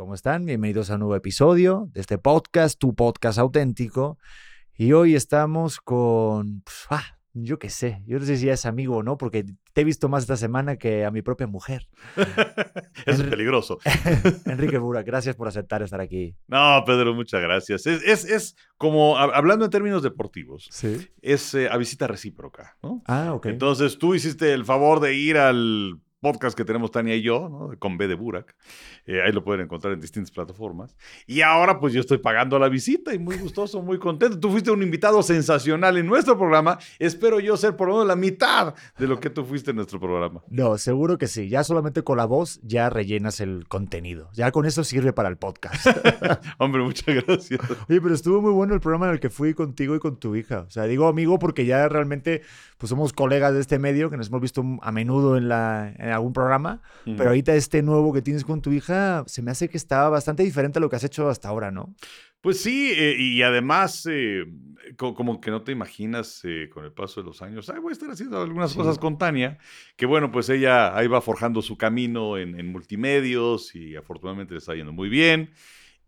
¿cómo están? Bienvenidos a un nuevo episodio de este podcast, tu podcast auténtico. Y hoy estamos con, pues, ah, yo qué sé, yo no sé si ya es amigo o no, porque te he visto más esta semana que a mi propia mujer. Eso es peligroso. Enrique Bura, gracias por aceptar estar aquí. No, Pedro, muchas gracias. Es, es, es como, a- hablando en términos deportivos, Sí. es eh, a visita recíproca, ¿no? Ah, ok. Entonces tú hiciste el favor de ir al podcast que tenemos Tania y yo, ¿no? Con B de Burak. Eh, ahí lo pueden encontrar en distintas plataformas. Y ahora pues yo estoy pagando la visita y muy gustoso, muy contento. Tú fuiste un invitado sensacional en nuestro programa. Espero yo ser por lo menos la mitad de lo que tú fuiste en nuestro programa. No, seguro que sí. Ya solamente con la voz ya rellenas el contenido. Ya con eso sirve para el podcast. Hombre, muchas gracias. Oye, pero estuvo muy bueno el programa en el que fui contigo y con tu hija. O sea, digo amigo porque ya realmente pues somos colegas de este medio que nos hemos visto a menudo en, la, en algún programa. Pero ahorita este nuevo que tienes con tu hija se me hace que está bastante diferente a lo que has hecho hasta ahora, ¿no? Pues sí, eh, y además, eh, co- como que no te imaginas eh, con el paso de los años, ay, voy a estar haciendo algunas Sí. cosas con Tania, que bueno, pues ella ahí va forjando su camino en, en multimedios y afortunadamente le está yendo muy bien.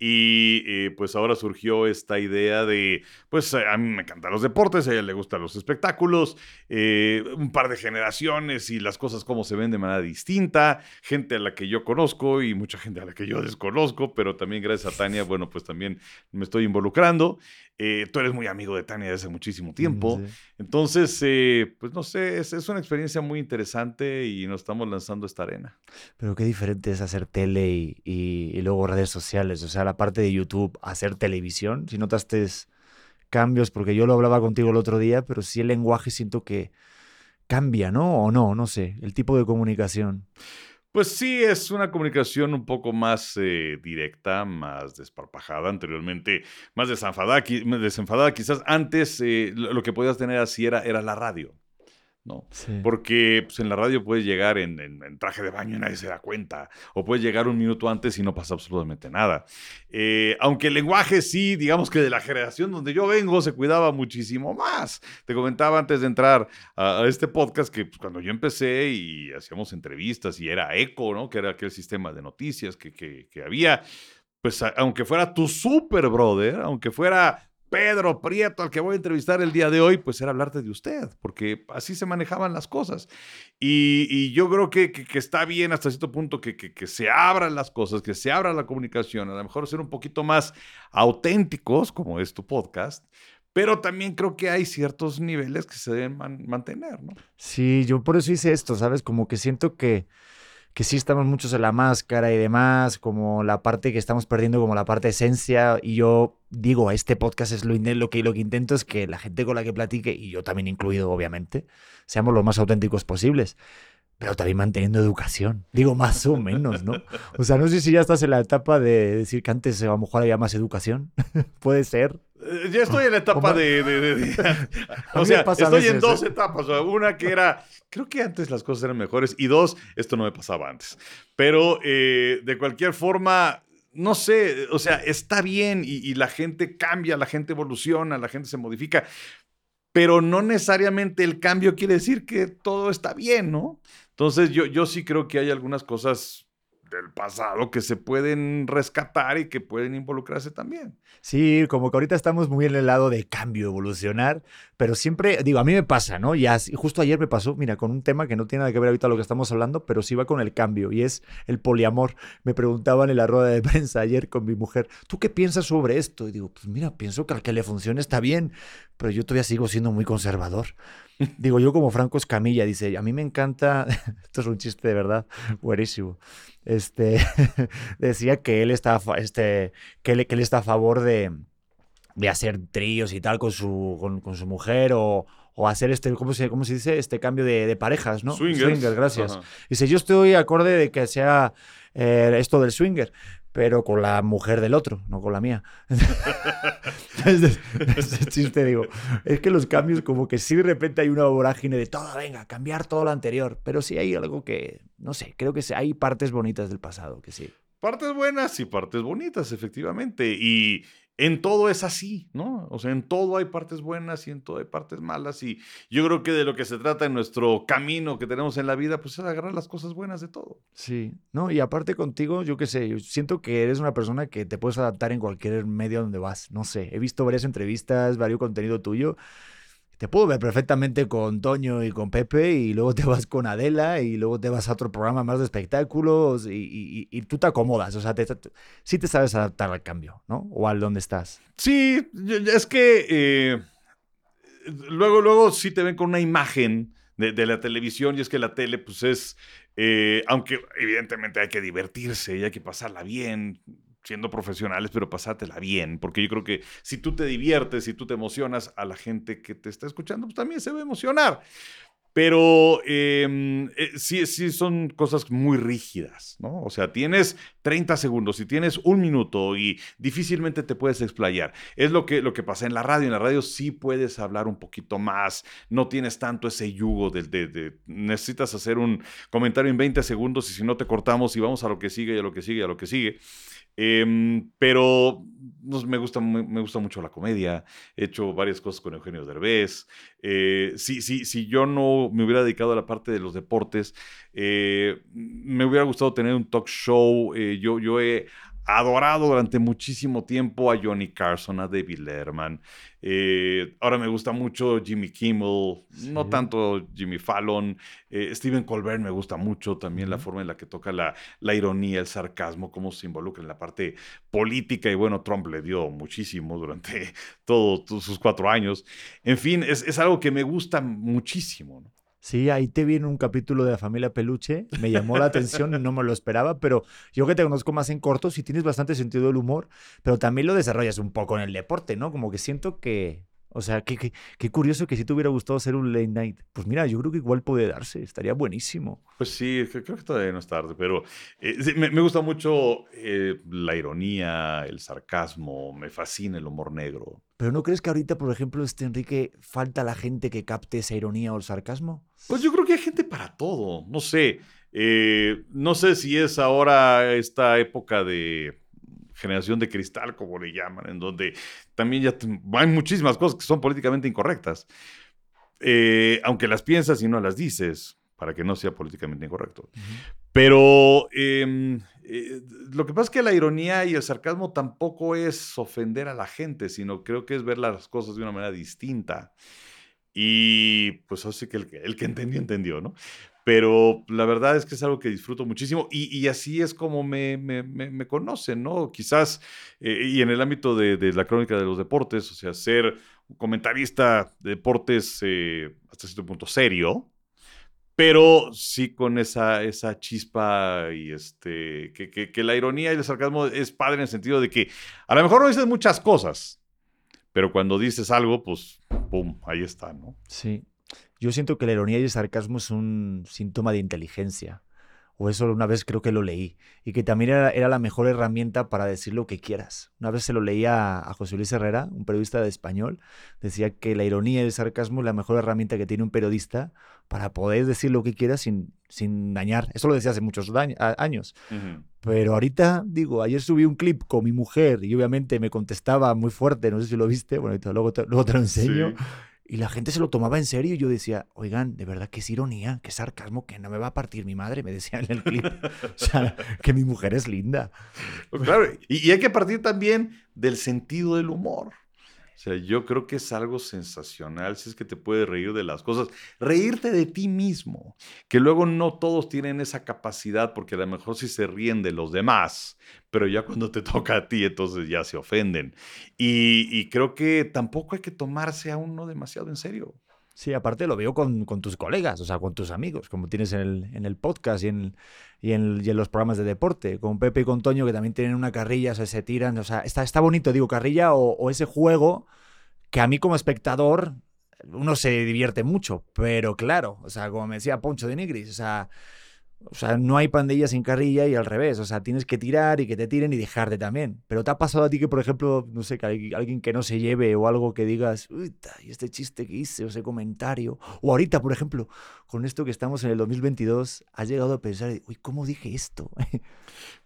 Y eh, pues ahora surgió esta idea de, pues a mí me encantan los deportes, a ella le gustan los espectáculos, eh, un par de generaciones y las cosas como se ven de manera distinta, gente a la que yo conozco y mucha gente a la que yo desconozco, pero también gracias a Tania, bueno, pues también me estoy involucrando. Eh, tú eres muy amigo de Tania desde muchísimo tiempo. Sí. Entonces, eh, pues no sé, es, es una experiencia muy interesante y nos estamos lanzando a esta arena. Pero qué diferente es hacer tele y, y- y luego redes sociales. O sea, la parte de YouTube, hacer televisión. Si notaste cambios, porque yo lo hablaba contigo el otro día, pero sí el lenguaje siento que cambia, ¿no? O no, no sé. El tipo de comunicación. Pues sí, es una comunicación un poco más eh, directa, más desparpajada. Anteriormente, más desenfadada. Quizás antes eh, lo que podías tener así era, era la radio. ¿No? Sí. Porque pues, en la radio puedes llegar en, en- en traje de baño y nadie se da cuenta. O puedes llegar un minuto antes y no pasa absolutamente nada. Eh, aunque el lenguaje sí, digamos que de la generación donde yo vengo se cuidaba muchísimo más. Te comentaba antes de entrar a, a este podcast que pues, cuando yo empecé y hacíamos entrevistas y era ECO, ¿no? Que era aquel sistema de noticias que, que- que había. Pues aunque fuera tu super brother, aunque fuera Pedro Prieto, al que voy a entrevistar el día de hoy, pues era hablarte de usted, porque así se manejaban las cosas. Y, yo creo que, está bien hasta cierto punto que, se abran las cosas, que se abra la comunicación, a lo mejor ser un poquito más auténticos, como es tu podcast, pero también creo que hay ciertos niveles que se deben man- mantener, ¿no? Sí, yo por eso hice esto, ¿sabes? Como que siento que, que sí estamos muchos en la máscara y demás, como la parte que estamos perdiendo, como la parte esencia. Y yo digo, este podcast es lo, lo, que, lo que intento es que la gente con la que platique, y yo también incluido, obviamente, seamos lo más auténticos posibles. Pero también manteniendo educación. Digo, más o menos, ¿no? O sea, no sé si ya estás en la etapa de decir que antes a lo mejor había más educación. Puede ser. Eh, Ya estoy en la etapa de... de- de- de- A o sea, estoy en dos ¿eh? etapas. Una que era, creo que antes las cosas eran mejores. Y dos, esto no me pasaba antes. Pero eh, de cualquier forma, no sé, o sea, está bien y, y la gente cambia, la gente evoluciona, la gente se modifica. Pero no necesariamente el cambio quiere decir que todo está bien, ¿no? Entonces yo, yo sí creo que hay algunas cosas del pasado que se pueden rescatar y que pueden involucrarse también. Sí, como que ahorita estamos muy en el lado de cambio, evolucionar, pero siempre, digo, a mí me pasa, ¿no? Y justo ayer me pasó, mira, con un tema que no tiene nada que ver ahorita lo que estamos hablando, pero sí va con el cambio, y es el poliamor. Me preguntaban en la rueda de prensa ayer con mi mujer, ¿tú qué piensas sobre esto? Y digo, pues mira, pienso que al que le funcione está bien, pero yo todavía sigo siendo muy conservador. Digo, yo como Franco Escamilla, dice, a mí me encanta, esto es un chiste de verdad, buenísimo. Este, decía que él está, este, que él, que él está a favor de, de hacer tríos y tal con su, con, con su mujer o, o hacer este, ¿cómo se, cómo se dice? Este cambio de, de parejas, ¿no? Swingers. gracias. Ajá. Dice, yo estoy acorde de que sea eh, esto del swinger, pero con la mujer del otro, no con la mía. Entonces, ese chiste digo, es que los cambios como que sí de repente hay una vorágine de todo, venga, cambiar todo lo anterior, pero sí hay algo que, no sé, creo que sí, hay partes bonitas del pasado, que sí. Partes buenas y partes bonitas, efectivamente. Y en todo es así, ¿no? O sea, en todo hay partes buenas y en todo hay partes malas. Y yo creo que de lo que se trata en nuestro camino que tenemos en la vida, pues es agarrar las cosas buenas de todo. Sí, no, y aparte contigo, yo qué sé, yo siento que eres una persona que te puedes adaptar en cualquier medio donde vas. No sé, he visto varias entrevistas, varios contenido tuyo te puedo ver perfectamente con Toño y con Pepe y luego te vas con Adela y luego te vas a otro programa más de espectáculos y, tú te acomodas, o sea, sí te sabes adaptar al cambio, ¿no? O al donde estás. Sí, es que eh, luego, luego sí te ven con una imagen de, la televisión y es que la tele pues es, eh, aunque evidentemente hay que divertirse y hay que pasarla bien, siendo profesionales, pero pasátela bien, porque yo creo que si tú te diviertes, si tú te emocionas, a la gente que te está escuchando, pues también se va a emocionar. Pero em, eh, sí, sí son cosas muy rígidas, ¿no? O sea, tienes 30 segundos y tienes un minuto y difícilmente te puedes explayar. Es lo que, lo que pasa en la radio. En la radio sí puedes hablar un poquito más, no tienes tanto ese yugo de, de necesitas hacer un comentario en 20 segundos y si no te cortamos y vamos a lo que sigue y a lo que sigue y a lo que sigue. Em, pero me, gusta, me, gusta mucho la comedia. He hecho varias cosas con Eugenio Derbez. Eh, si, si, yo no me hubiera dedicado a la parte de los deportes, eh, me hubiera gustado tener un talk show. Eh, yo, yo he adorado durante muchísimo tiempo a Johnny Carson, a David Letterman. Eh, ahora me gusta mucho Jimmy Kimmel, no tanto Jimmy Fallon. Eh, Stephen Colbert me gusta mucho también la forma en la que toca la, la, ironía, el sarcasmo, cómo se involucra en la parte política. Y bueno, Trump le dio muchísimo durante todos sus cuatro años. En fin, es, es algo que me gusta muchísimo. ¿no? Sí, ahí te vi en un capítulo de la familia Peluche, me llamó la atención y no me lo esperaba, pero yo que te conozco más en corto, sí tienes bastante sentido del humor, pero también lo desarrollas un poco en el deporte, ¿no? Como que siento que, o sea, qué, qué, curioso que si te hubiera gustado hacer un late night. Pues mira, yo creo que igual puede darse, estaría buenísimo. Pues sí, creo que todavía no es tarde, pero eh, me, me, gusta mucho eh, la ironía, el sarcasmo, me fascina el humor negro. Pero ¿no crees que ahorita, por ejemplo, este Enrique, falta la gente que capte esa ironía o el sarcasmo? Pues yo creo que hay gente para todo. No sé. Eh, no sé si es ahora esta época de generación de cristal, como le llaman, en donde también ya hay muchísimas cosas que son políticamente incorrectas. Eh, aunque las piensas y no las dices, para que no sea políticamente incorrecto. Pero em, eh, lo que pasa es que la ironía y el sarcasmo tampoco es ofender a la gente, sino creo que es ver las cosas de una manera distinta. Y pues así que el, el que entendió, entendió, ¿no? Pero la verdad es que es algo que disfruto muchísimo y, así es como me, me, conocen, ¿no? Quizás, eh, y en el ámbito de, la crónica de los deportes, o sea, ser comentarista de deportes eh, hasta cierto punto serio, pero sí con esa, esa chispa y este, que, que, la ironía y el sarcasmo es padre en el sentido de que a lo mejor no dices muchas cosas, pero cuando dices algo, pues, ¡pum!, ahí está, ¿no? Sí. Yo siento que la ironía y el sarcasmo es un síntoma de inteligencia o eso una vez creo que lo leí, y que también era, la mejor herramienta para decir lo que quieras. Una vez se lo leía a, José Luis Herrera, un periodista de español, decía que la ironía y el sarcasmo es la mejor herramienta que tiene un periodista para poder decir lo que quieras sin, sin dañar. Eso lo decía hace muchos años. Pero ahorita, digo, ayer subí un clip con mi mujer y obviamente me contestaba muy fuerte, no sé si lo viste, bueno, luego te, luego te lo enseño. Y la gente se lo tomaba en serio y yo decía, oigan, de verdad que es ironía, que sarcasmo, que no me va a partir mi madre, me decía en el clip. o sea, que mi mujer es linda. Pues claro, y, hay que partir también del sentido del humor. Sea, yo creo que es algo sensacional si es que te puedes reír de las cosas. Reírte de ti mismo, que luego no todos tienen esa capacidad porque a lo mejor sí se ríen de los demás, pero ya cuando te toca a ti entonces ya se ofenden. Y, creo que tampoco hay que tomarse a uno demasiado en serio. Sí, aparte lo veo con, tus colegas, o sea, con tus amigos, como tienes en el, en el podcast y en, y, en, los programas de deporte, con Pepe y con Toño, que también tienen una carrilla, o sea, se tiran, o sea, está, está bonito, digo, carrilla o, ese juego que a mí como espectador uno se divierte mucho, pero claro, o sea, como me decía Poncho de Nigris, o sea, O sea, no hay pandilla sin carrilla y al revés. O sea, tienes que tirar y que te tiren y dejarte también. Pero ¿te ha pasado a ti que, por ejemplo, no sé, que alguien que no se lleve o algo que digas, uy, y este chiste que hice o ese comentario? O ahorita, por ejemplo, con esto que estamos en el 2022, has llegado a pensar, uy, ¿cómo dije esto?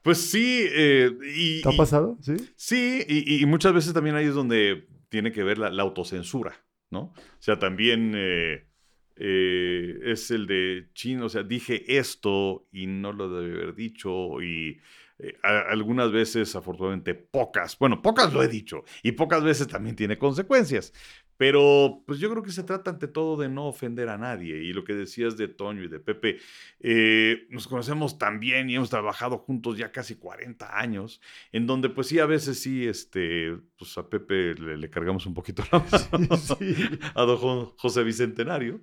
Pues sí. Eh, y, ¿Te ha pasado? Sí. Sí, y, muchas veces también ahí es donde tiene que ver la, autocensura, ¿no? O sea, también... Eh, eh, es el de chino, o sea, dije esto y no lo debe haber dicho y eh, algunas veces, afortunadamente, pocas, bueno, pocas lo he dicho y pocas veces también tiene consecuencias, pero pues yo creo que se trata ante todo de no ofender a nadie. Y lo que decías de Toño y de Pepe, eh, nos conocemos tan bien y hemos trabajado juntos ya casi 40 años, en donde pues sí, a veces sí, este, pues a Pepe le, cargamos un poquito la a don José Bicentenario.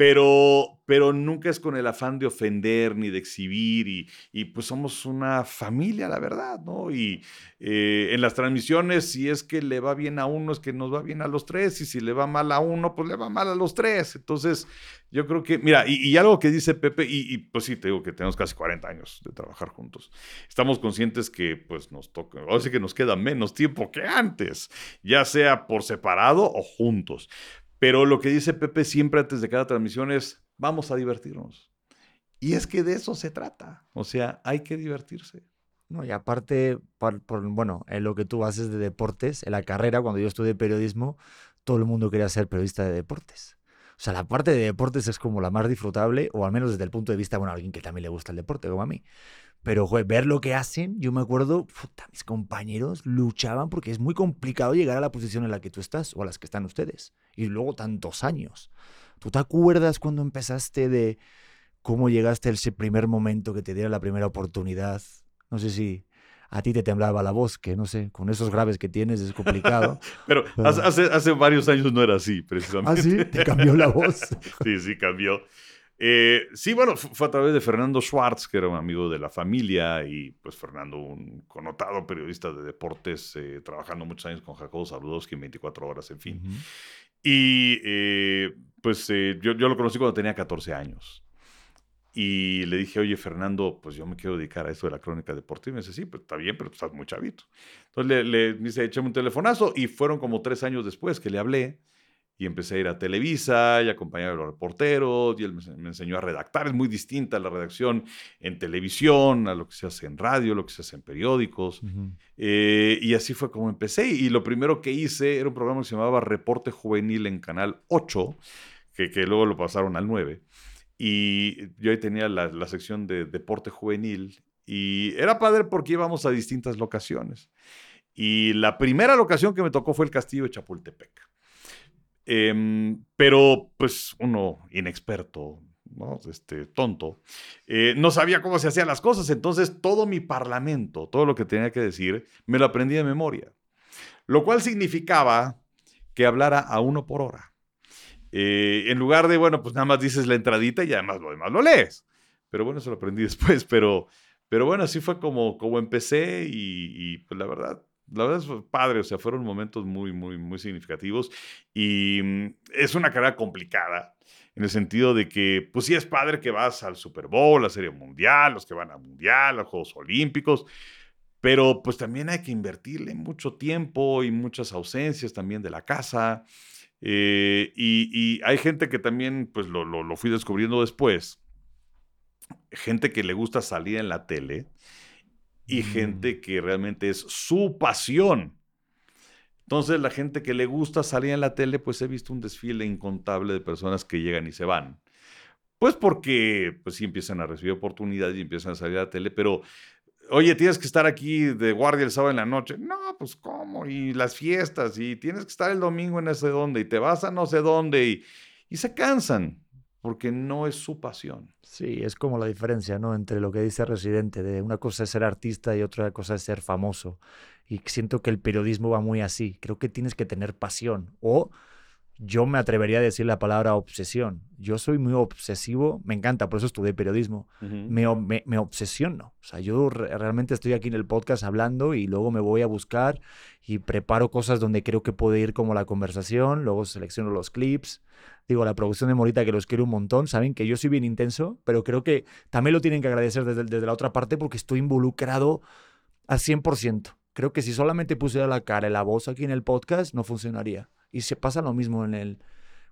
Pero, pero nunca es con el afán de ofender ni de exhibir y, y pues somos una familia, la verdad, ¿no? Y eh, en las transmisiones, si es que le va bien a uno, es que nos va bien a los tres y si le va mal a uno, pues le va mal a los tres. Entonces, yo creo que, mira, y, algo que dice Pepe, y, pues sí, te digo que tenemos casi 40 años de trabajar juntos. Estamos conscientes que pues nos toca, o sea que nos queda menos tiempo que antes, ya sea por separado o juntos. Pero lo que dice Pepe siempre antes de cada transmisión es, vamos a divertirnos. Y es que de eso se trata. O sea, hay que divertirse. No, y aparte, por, bueno, en lo que tú haces de deportes, en la carrera, cuando yo estudié periodismo, todo el mundo quería ser periodista de deportes. O sea, la parte de deportes es como la más disfrutable, o al menos desde el punto de vista, bueno, alguien que también le gusta el deporte, como a mí. Pero, ver lo que hacen, yo me acuerdo, mis compañeros luchaban porque es muy complicado llegar a la posición en la que tú estás o a las que están ustedes. Y luego tantos años. ¿Tú te acuerdas cuando empezaste de cómo llegaste a ese primer momento que te diera la primera oportunidad? No sé si a ti te temblaba la voz, que no sé, con esos graves que tienes es complicado. pero, Hace, hace, varios años no era así, precisamente. ¿Ah, sí? ¿Te cambió la voz? sí, sí, cambió. Eh, sí, bueno, fue a través de Fernando Schwartz, que era un amigo de la familia, y pues Fernando, un connotado periodista de deportes, eh, trabajando muchos años con Jacobo Saludowski en 24 horas, en fin. Y eh, pues yo, yo, lo conocí cuando tenía 14 años. Y le dije, oye, Fernando, pues yo me quiero dedicar a esto de la crónica deportiva. Y me dice, sí, pues está bien, pero estás muy chavito. Entonces le, le dice, échame un telefonazo. Y fueron como tres años después que le hablé y empecé a ir a Televisa y acompañar a los reporteros y él me, enseñó a redactar. Es muy distinta la redacción en televisión, a lo que se hace en radio, lo que se hace en periódicos. Eh, y así fue como empecé. Y lo primero que hice era un programa que se llamaba Reporte Juvenil en Canal 8, que, que luego lo pasaron al 9. Y yo ahí tenía la, la sección de Deporte Juvenil y era padre porque íbamos a distintas locaciones. Y la primera locación que me tocó fue el Castillo de Chapultepec. Em, pero pues uno inexperto, ¿no? este, tonto, eh, no sabía cómo se hacían las cosas. Entonces todo mi parlamento, todo lo que tenía que decir, me lo aprendí de memoria. Lo cual significaba que hablara a uno por hora. Eh, en lugar de, bueno, pues nada más dices la entradita y además lo demás lo lees. Pero bueno, eso lo aprendí después. Pero, pero bueno, así fue como, como empecé y, y pues la verdad, la verdad es padre, o sea, fueron momentos muy, muy, muy significativos y mm, es una carrera complicada en el sentido de que, pues sí es padre que vas al Super Bowl, a la Serie Mundial, los que van al Mundial, a los Juegos Olímpicos, pero pues también hay que invertirle mucho tiempo y muchas ausencias también de la casa. Eh, y, hay gente que también, pues lo, lo, lo fui descubriendo después, gente que le gusta salir en la tele y mm. gente que realmente es su pasión. Entonces, la gente que le gusta salir en la tele, pues he visto un desfile incontable de personas que llegan y se van. Pues porque, pues sí empiezan a recibir oportunidades y empiezan a salir a la tele, pero, oye, tienes que estar aquí de guardia el sábado en la noche. No, pues cómo, y las fiestas, y tienes que estar el domingo en ese dónde, y te vas a no sé dónde, y, y se cansan porque no es su pasión. Sí, es como la diferencia, ¿no? Entre lo que dice Residente, de una cosa es ser artista y otra cosa es ser famoso. Y siento que el periodismo va muy así. Creo que tienes que tener pasión. O yo me atrevería a decir la palabra obsesión. Yo soy muy obsesivo, me encanta, por eso estudié periodismo. me, me, me, obsesiono. O sea, yo realmente estoy aquí en el podcast hablando y luego me voy a buscar y preparo cosas donde creo que puede ir como la conversación, luego selecciono los clips. Digo, la producción de Morita, que los quiero un montón, saben que yo soy bien intenso, pero creo que también lo tienen que agradecer desde, desde la otra parte porque estoy involucrado al 100%. Creo que si solamente pusiera la cara y la voz aquí en el podcast, no funcionaría. Y se pasa lo mismo en el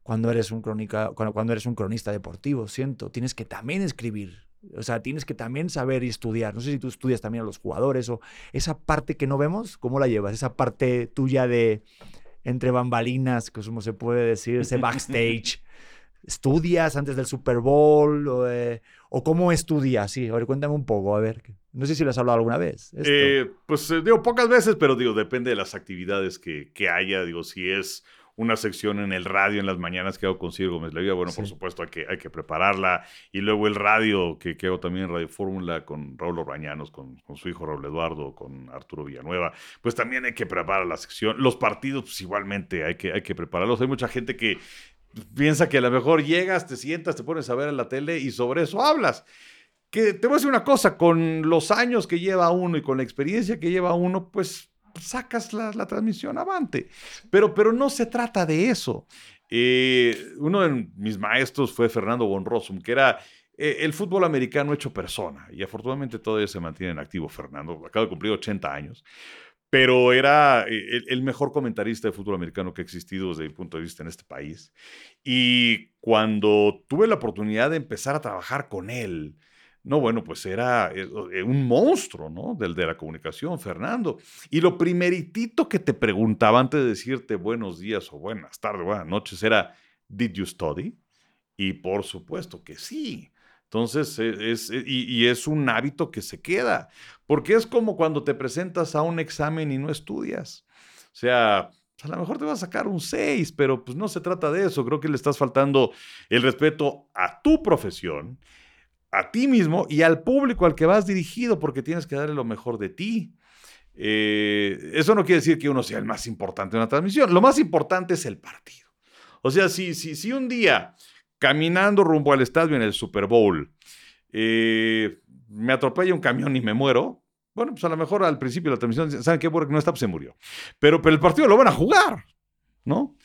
cuando eres un crónica, cuando, cuando eres un cronista deportivo, siento, tienes que también escribir. O sea, tienes que también saber y estudiar. No sé si tú estudias también a los jugadores o esa parte que no vemos, ¿cómo la llevas? Esa parte tuya de entre bambalinas, como se puede decir, ese backstage. ¿Estudias antes del Super Bowl? O, eh, ¿O, cómo estudias? Sí, a ver, cuéntame un poco, a ver. No sé si lo has hablado alguna vez. Eh, pues eh, digo, pocas veces, pero digo, depende de las actividades que, que, haya. Digo, si es una sección en el radio en las mañanas que hago con Ciro Gómez Levía, bueno, por supuesto hay que, hay que prepararla. Y luego el radio que, que hago también en Radio Fórmula con Raúl Orbañanos, con, con, su hijo Raúl Eduardo, con Arturo Villanueva, pues también hay que preparar la sección. Los partidos, pues igualmente hay que, hay que prepararlos. Hay mucha gente que piensa que a lo mejor llegas, te sientas, te pones a ver en la tele y sobre eso hablas que te voy a decir una cosa, con los años que lleva uno y con la experiencia que lleva uno, pues sacas la, transmisión avante. Pero, pero no se trata de eso. Eh, uno de mis maestros fue Fernando von que era eh, el fútbol americano hecho persona. Y afortunadamente todavía se mantiene en activo Fernando. Acaba de cumplir 80 años. Pero era eh, el, mejor comentarista de fútbol americano que ha existido desde mi punto de vista en este país. Y cuando tuve la oportunidad de empezar a trabajar con él, no, bueno, pues era eh, eh, un monstruo, ¿no? Del de la comunicación, Fernando. Y lo primeritito que te preguntaba antes de decirte buenos días o buenas tardes, buenas noches, era, ¿Did you study? Y por supuesto que sí. Entonces, e, es, e, y, es un hábito que se queda, porque es como cuando te presentas a un examen y no estudias. O sea, a lo mejor te vas a sacar un 6, pero pues no se trata de eso. Creo que le estás faltando el respeto a tu profesión a ti mismo y al público al que vas dirigido, porque tienes que darle lo mejor de ti. Eh, eso no quiere decir que uno sea el más importante en una transmisión. Lo más importante es el partido. O sea, si, si, si un día, caminando rumbo al estadio en el Super Bowl, eh, me atropella un camión y me muero, bueno, pues a lo mejor al principio de la transmisión, ¿saben qué? Porque no está, pues se murió. Pero, pero el partido lo van a jugar, ¿no?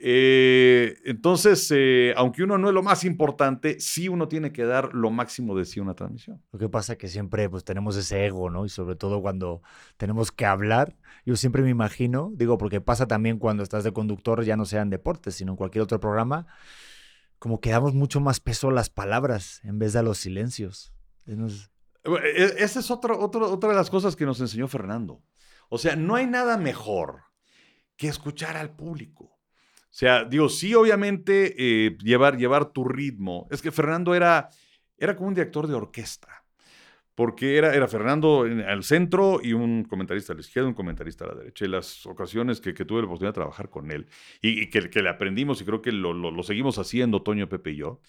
Eh, entonces, eh, aunque uno no es lo más importante, sí uno tiene que dar lo máximo de sí una transmisión. Lo que pasa es que siempre pues, tenemos ese ego, ¿no? Y sobre todo cuando tenemos que hablar, yo siempre me imagino, digo, porque pasa también cuando estás de conductor, ya no sea en deportes, sino en cualquier otro programa, como que damos mucho más peso a las palabras en vez de a los silencios. E, esa es otro, otra de las cosas que nos enseñó Fernando. O sea, no hay nada mejor que escuchar al público. O sea, digo, sí, obviamente, eh, llevar, llevar tu ritmo. Es que Fernando era, era como un director de orquesta, porque era, era Fernando al centro y un comentarista a la izquierda, un comentarista a la derecha. Y las ocasiones que, tuve la oportunidad de trabajar con él y, que, que, le aprendimos, y creo que lo, seguimos haciendo, Toño, Pepe y yo,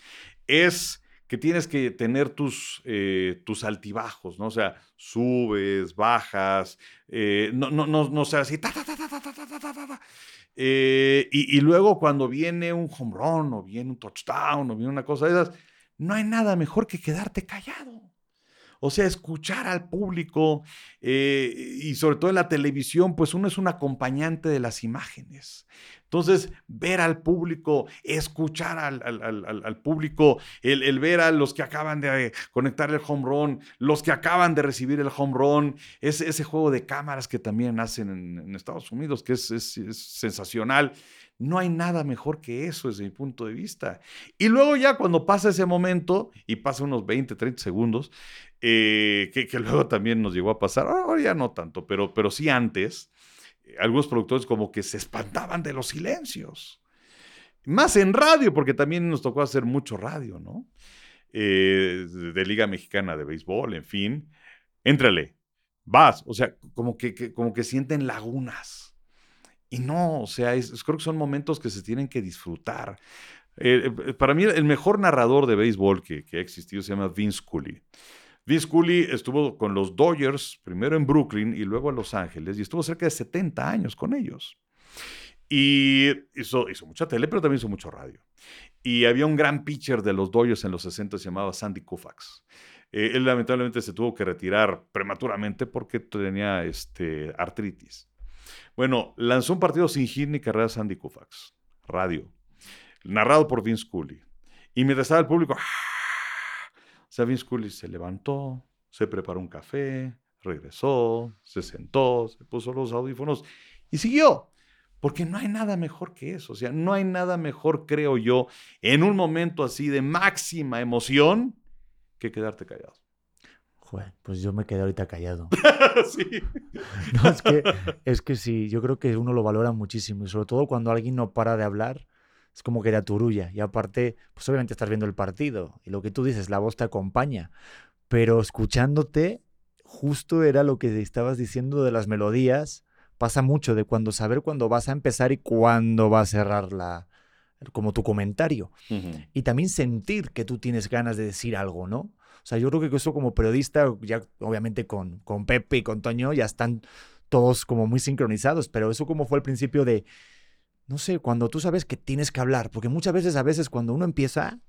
es que tienes que tener tus, eh, tus altibajos, ¿no? O sea, subes, bajas, eh, no, no, no, no sea así, ta, ta, ta, ta, ta, ta, ta, ta, eh, y, luego cuando viene un home run o viene un touchdown o viene una cosa de esas, no hay nada mejor que quedarte callado. O sea, escuchar al público eh, y sobre todo en la televisión, pues uno es un acompañante de las imágenes. Entonces, ver al público, escuchar al, público, el, ver a los que acaban de conectar el home run, los que acaban de recibir el home run, ese, ese juego de cámaras que también hacen en, Estados Unidos, que es, es sensacional. No hay nada mejor que eso desde mi punto de vista. Y luego ya cuando pasa ese momento y pasa unos 20, 30 segundos, eh, que, luego también nos llegó a pasar, ahora ya no tanto, pero, pero sí antes, eh, algunos productores como que se espantaban de los silencios. Más en radio, porque también nos tocó hacer mucho radio, ¿no? Eh, de Liga Mexicana de Béisbol, en fin. Éntrale, vas, o sea, como que, como que sienten lagunas. Y no, o sea, creo que son momentos que se tienen que disfrutar. Eh, eh, para mí, el mejor narrador de béisbol que, ha existido se llama Vince Cooley. Vince Cooley estuvo con los Dodgers, primero en Brooklyn y luego en Los Ángeles, y estuvo cerca de 70 años con ellos. Y hizo, hizo mucha tele, pero también hizo mucho radio. Y había un gran pitcher de los Dodgers en los 60 se llamaba Sandy Koufax. Eh, él lamentablemente se tuvo que retirar prematuramente porque tenía este, artritis. Bueno, lanzó un partido sin hit ni carrera Sandy Koufax, radio, narrado por Vince Cooley. Y mientras estaba el público, ¡ah! o sea, Vince Cooley se levantó, se preparó un café, regresó, se sentó, se puso los audífonos y siguió. Porque no hay nada mejor que eso. O sea, no hay nada mejor, creo yo, en un momento así de máxima emoción que quedarte callado. Joder, pues yo me quedé ahorita callado. sí. No, es que, es que sí, yo creo que uno lo valora muchísimo. Y sobre todo cuando alguien no para de hablar, es como que era turulla. Y aparte, pues obviamente estás viendo el partido. Y lo que tú dices, la voz te acompaña. Pero escuchándote, justo era lo que estabas diciendo de las melodías pasa mucho de cuando saber cuándo vas a empezar y cuándo va a cerrar la, como tu comentario. Y también sentir que tú tienes ganas de decir algo, ¿no? O sea, yo creo que eso como periodista, ya obviamente con, con Pepe y con Toño ya están todos como muy sincronizados, pero eso como fue el principio de, no sé, cuando tú sabes que tienes que hablar, porque muchas veces, a veces cuando uno empieza,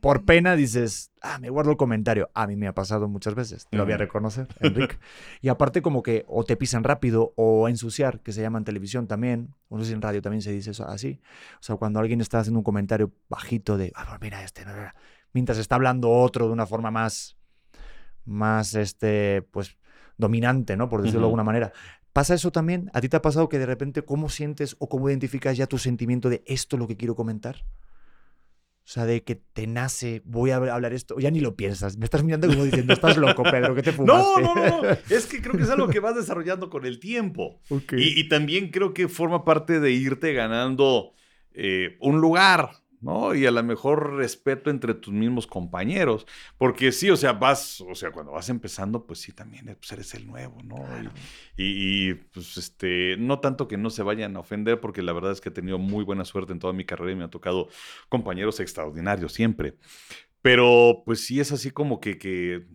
por pena dices, ah, me guardo el comentario. A mí me ha pasado muchas veces, te lo voy a reconocer, Enrique. y aparte como que o te pisan rápido o ensuciar, que se llama en televisión también, o no sé si en radio también se dice eso así. O sea, cuando alguien está haciendo un comentario bajito de, ah, mira este, mientras está hablando otro de una forma más, más, este, pues, dominante, ¿no? Por decirlo de alguna manera. ¿Pasa eso también? ¿A ti te ha pasado que de repente cómo sientes o cómo identificas ya tu sentimiento de esto es lo que quiero comentar? O sea, de que te nace, voy a hablar esto, ya ni lo piensas. Me estás mirando como diciendo, estás loco, Pedro, ¿qué te fumaste? No, no, no, Es que creo que es algo que vas desarrollando con el tiempo. Y, también creo que forma parte de irte ganando eh, un lugar, ¿no? Y a lo mejor respeto entre tus mismos compañeros, porque sí, o sea, vas, o sea, cuando vas empezando, pues sí, también pues eres el nuevo, ¿no? Y, pues este, no tanto que no se vayan a ofender, porque la verdad es que he tenido muy buena suerte en toda mi carrera y me ha tocado compañeros extraordinarios siempre. Pero pues sí es así como que, que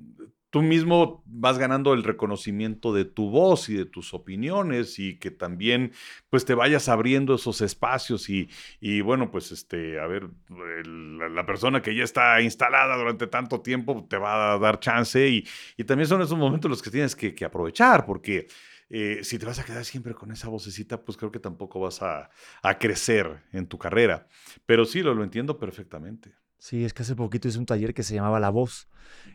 tú mismo vas ganando el reconocimiento de tu voz y de tus opiniones y que también pues te vayas abriendo esos espacios y, y bueno pues este a ver la, persona que ya está instalada durante tanto tiempo te va a dar chance y, y también son esos momentos los que tienes que, aprovechar porque eh, si te vas a quedar siempre con esa vocecita, pues creo que tampoco vas a, a crecer en tu carrera. Pero sí, lo, lo entiendo perfectamente. Sí, es que hace poquito hice un taller que se llamaba La Voz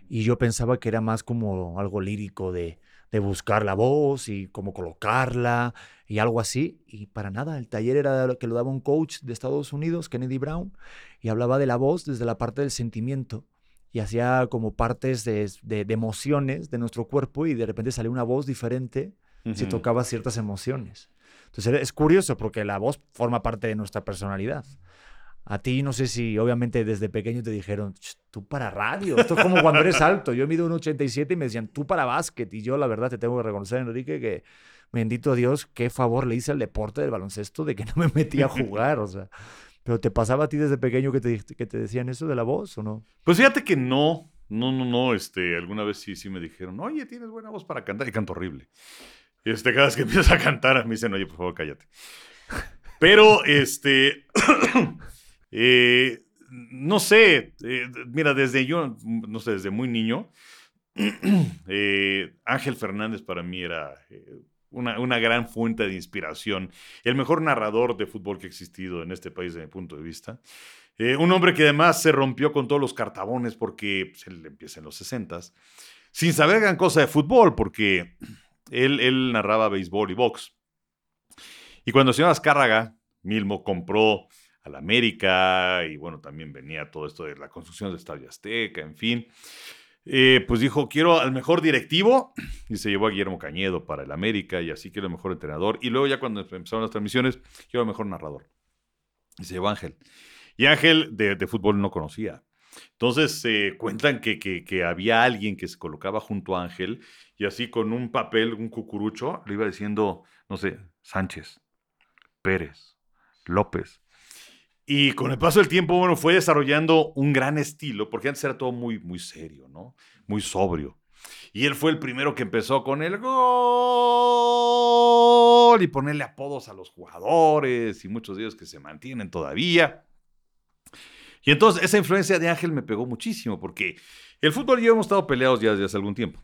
y yo pensaba que era más como algo lírico de, de buscar la voz y cómo colocarla y algo así. Y para nada, el taller era que lo daba un coach de Estados Unidos, Kennedy Brown, y hablaba de la voz desde la parte del sentimiento y hacía como partes de, de, emociones de nuestro cuerpo y de repente salía una voz diferente si tocaba ciertas emociones. Entonces es curioso porque la voz forma parte de nuestra personalidad. A ti no sé si obviamente desde pequeño te dijeron, tú para radio, esto es como cuando eres alto. Yo mido un 87 y me decían, tú para básquet. Y yo la verdad te tengo que reconocer, Enrique, que bendito Dios, qué favor le hice al deporte del baloncesto de que no me metí a jugar, o sea. Pero ¿te pasaba a ti desde pequeño que te, que te decían eso de la voz o no? Pues fíjate que no, no, no, no, este, alguna vez sí, sí me dijeron, oye, tienes buena voz para cantar y canto horrible. Y este, cada vez que empiezas a cantar, me dicen, oye, por favor, cállate. Pero, este, Eh, no sé, eh, mira, desde yo, no sé, desde muy niño, eh, Ángel Fernández para mí era una, una, gran fuente de inspiración, el mejor narrador de fútbol que ha existido en este país desde mi punto de vista. un hombre que además se rompió con todos los cartabones porque pues, él empieza en los 60 sin saber gran cosa de fútbol, porque él, él narraba béisbol y box. Y cuando el señor Azcárraga, Milmo, compró la América y bueno, también venía todo esto de la construcción del Estadio Azteca, en fin. Eh, pues dijo, quiero al mejor directivo y se llevó a Guillermo Cañedo para el América y así quiero el mejor entrenador. Y luego ya cuando empezaron las transmisiones, quiero el mejor narrador. Y se llevó a Ángel. Y Ángel de, fútbol no conocía. Entonces se cuentan que, que, que, había alguien que se colocaba junto a Ángel y así con un papel, un cucurucho, le iba diciendo, no sé, Sánchez, Pérez, López, y con el paso del tiempo, bueno, fue desarrollando un gran estilo, porque antes era todo muy, muy serio, ¿no? Muy sobrio. Y él fue el primero que empezó con el gol y ponerle apodos a los jugadores y muchos de ellos que se mantienen todavía. Y entonces esa influencia de Ángel me pegó muchísimo porque el fútbol y yo hemos estado peleados ya desde hace algún tiempo,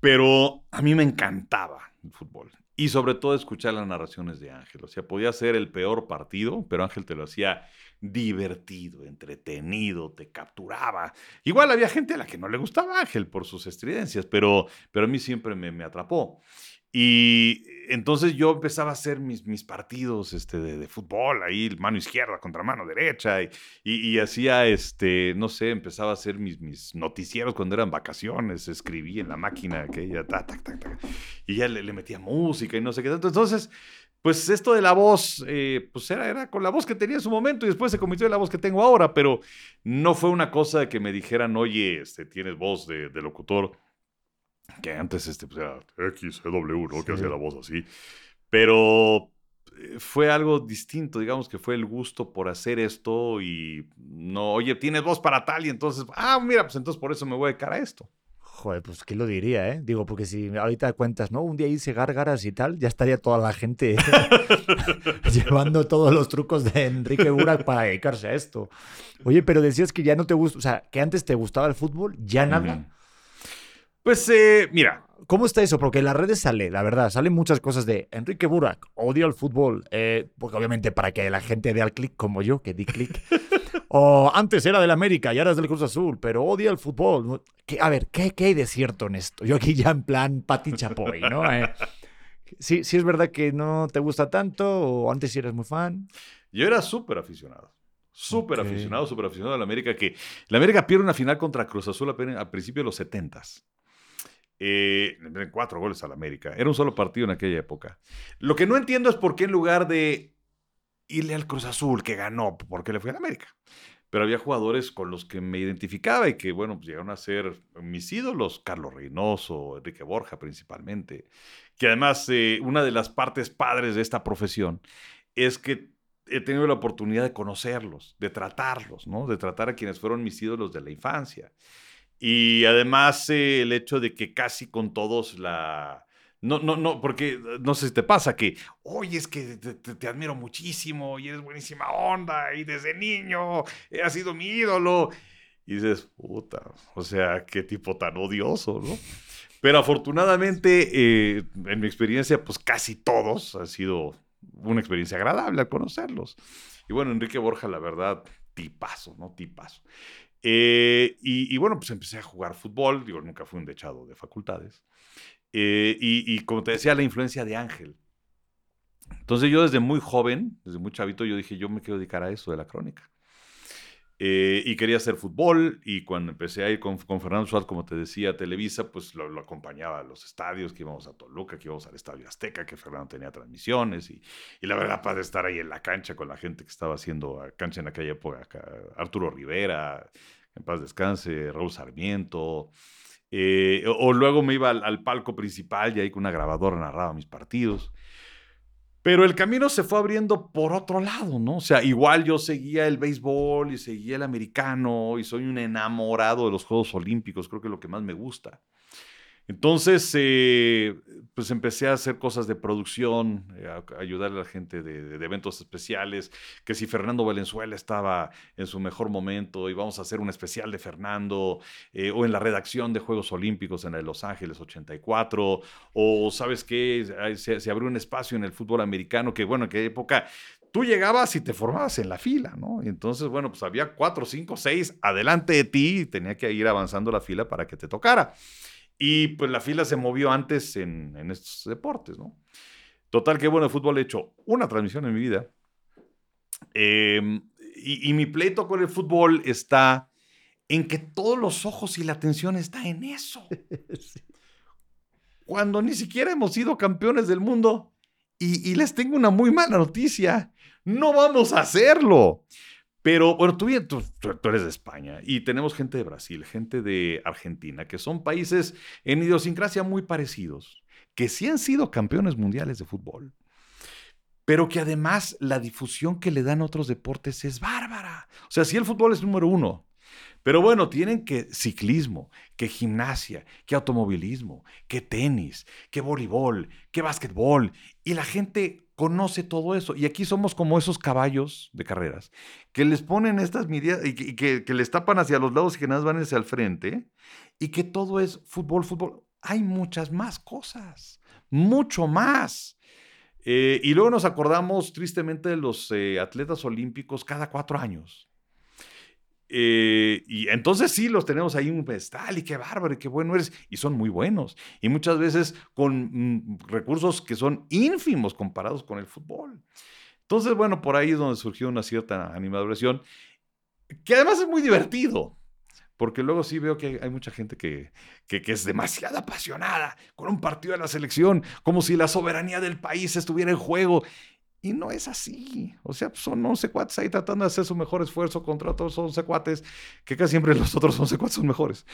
pero a mí me encantaba el fútbol y sobre todo escuchar las narraciones de Ángel. O sea, podía ser el peor partido, pero Ángel te lo hacía divertido, entretenido, te capturaba. Igual había gente a la que no le gustaba Ángel por sus estridencias, pero, pero a mí siempre me, me atrapó. Y entonces yo empezaba a hacer mis, mis partidos este, de, fútbol, ahí mano izquierda contra mano derecha, y, y, hacía, este, no sé, empezaba a hacer mis, mis noticieros cuando eran vacaciones, escribí en la máquina aquella, ta, ta, ta, y ya le, metía música y no sé qué tanto. Entonces, pues esto de la voz, eh, pues era, era con la voz que tenía en su momento y después se convirtió en la voz que tengo ahora, pero no fue una cosa de que me dijeran, oye, este, tienes voz de, de locutor que antes este, pues era XW, ¿no? Que hacía la voz así. Pero eh, fue algo distinto, digamos que fue el gusto por hacer esto y no, oye, tienes voz para tal y entonces, ah, mira, pues entonces por eso me voy a cara a esto. Joder, pues ¿qué lo diría, eh? Digo, porque si ahorita cuentas, ¿no? Un día hice gárgaras y tal, ya estaría toda la gente llevando todos los trucos de Enrique Burak para dedicarse a esto. Oye, pero decías que ya no te gusta, o sea, que antes te gustaba el fútbol, ya nada. Pues eh, mira. ¿Cómo está eso? Porque en las redes sale, la verdad, salen muchas cosas de Enrique Burak, odia el fútbol. Eh, porque obviamente para que la gente dé al clic como yo, que di clic. o antes era del América y ahora es del Cruz Azul, pero odia el fútbol. a ver, ¿qué, ¿qué, hay de cierto en esto? Yo aquí ya en plan Pati Chapoy, ¿no? Eh, sí, sí es verdad que no te gusta tanto o antes sí eres muy fan. Yo era súper aficionado. Súper aficionado, súper aficionado a la América. Que la América pierde una final contra Cruz Azul a, a principios de los 70s eh, cuatro goles al América. Era un solo partido en aquella época. Lo que no entiendo es por qué en lugar de irle al Cruz Azul, que ganó, ¿por qué le fue al América? Pero había jugadores con los que me identificaba y que, bueno, pues llegaron a ser mis ídolos, Carlos Reynoso, Enrique Borja principalmente. Que además, eh, una de las partes padres de esta profesión es que he tenido la oportunidad de conocerlos, de tratarlos, ¿no? De tratar a quienes fueron mis ídolos de la infancia. Y además eh, el hecho de que casi con todos la... No, no, no, porque eh, no sé si te pasa que, oye, es que te, admiro muchísimo y eres buenísima onda y desde niño has sido mi ídolo. Y dices, puta, o sea, qué tipo tan odioso, ¿no? Pero afortunadamente, eh, en mi experiencia, pues casi todos ha sido una experiencia agradable al conocerlos. Y bueno, Enrique Borja, la verdad, tipazo, ¿no? Tipazo. Eh, y, bueno, pues empecé a jugar fútbol, digo, nunca fui un dechado de facultades. Eh, y, y, como te decía, la influencia de Ángel. Entonces yo desde muy joven, desde muy chavito, yo dije, yo me quiero dedicar a eso de la crónica. Eh, y quería hacer fútbol y cuando empecé a ir con, con Fernando Suárez, como te decía, a Televisa, pues lo, acompañaba a los estadios, que íbamos a Toluca, que íbamos al Estadio Azteca, que Fernando tenía transmisiones y, y la verdad, para estar ahí en la cancha con la gente que estaba haciendo cancha en aquella época, Arturo Rivera, en paz descanse, Raúl Sarmiento, eh, o, luego me iba al, al, palco principal y ahí con una grabadora narraba mis partidos. Pero el camino se fue abriendo por otro lado, ¿no? O sea, igual yo seguía el béisbol y seguía el americano y soy un enamorado de los Juegos Olímpicos, creo que es lo que más me gusta. Entonces, eh, pues empecé a hacer cosas de producción, eh, a, ayudarle a la gente de, eventos especiales, que si Fernando Valenzuela estaba en su mejor momento, íbamos a hacer un especial de Fernando, eh, o en la redacción de Juegos Olímpicos en Los Ángeles 84, o sabes qué, se, se, abrió un espacio en el fútbol americano, que bueno, en qué época tú llegabas y te formabas en la fila, ¿no? Y entonces, bueno, pues había cuatro, cinco, seis adelante de ti y tenía que ir avanzando la fila para que te tocara. Y pues la fila se movió antes en, estos deportes, ¿no? Total, que bueno, de fútbol he hecho una transmisión en mi vida. Em, y, mi pleito con el fútbol está en que todos los ojos y la atención está en eso. Cuando ni siquiera hemos sido campeones del mundo. y les tengo una muy mala noticia. No vamos a hacerlo. Pero bueno, tú, tú, eres de España y tenemos gente de Brasil, gente de Argentina, que son países en idiosincrasia muy parecidos, que sí han sido campeones mundiales de fútbol, pero que además la difusión que le dan otros deportes es bárbara. O sea, sí el fútbol es número uno, Pero bueno, tienen que ciclismo, que gimnasia, que automovilismo, que tenis, que voleibol, que básquetbol. Y la gente conoce todo eso. Y aquí somos como esos caballos de carreras que les ponen estas medidas y, que, les tapan hacia los lados y que nada van hacia el frente y que todo es fútbol, fútbol. Hay muchas más cosas, mucho más. Eh, y luego nos acordamos tristemente de los eh, atletas olímpicos cada cuatro años. Eh, y entonces sí, los tenemos ahí un pedestal y qué bárbaro, y qué bueno eres. Y son muy buenos. Y muchas veces con mm, recursos que son ínfimos comparados con el fútbol. Entonces, bueno, por ahí es donde surgió una cierta animaduración, que además es muy divertido. Porque luego sí veo que hay mucha gente que, que, que, es demasiado apasionada con un partido de la selección, como si la soberanía del país estuviera en juego. Y no es así. O sea, son 11 cuates ahí tratando de hacer su mejor esfuerzo contra otros 11 cuates, que casi siempre los otros 11 cuates son mejores.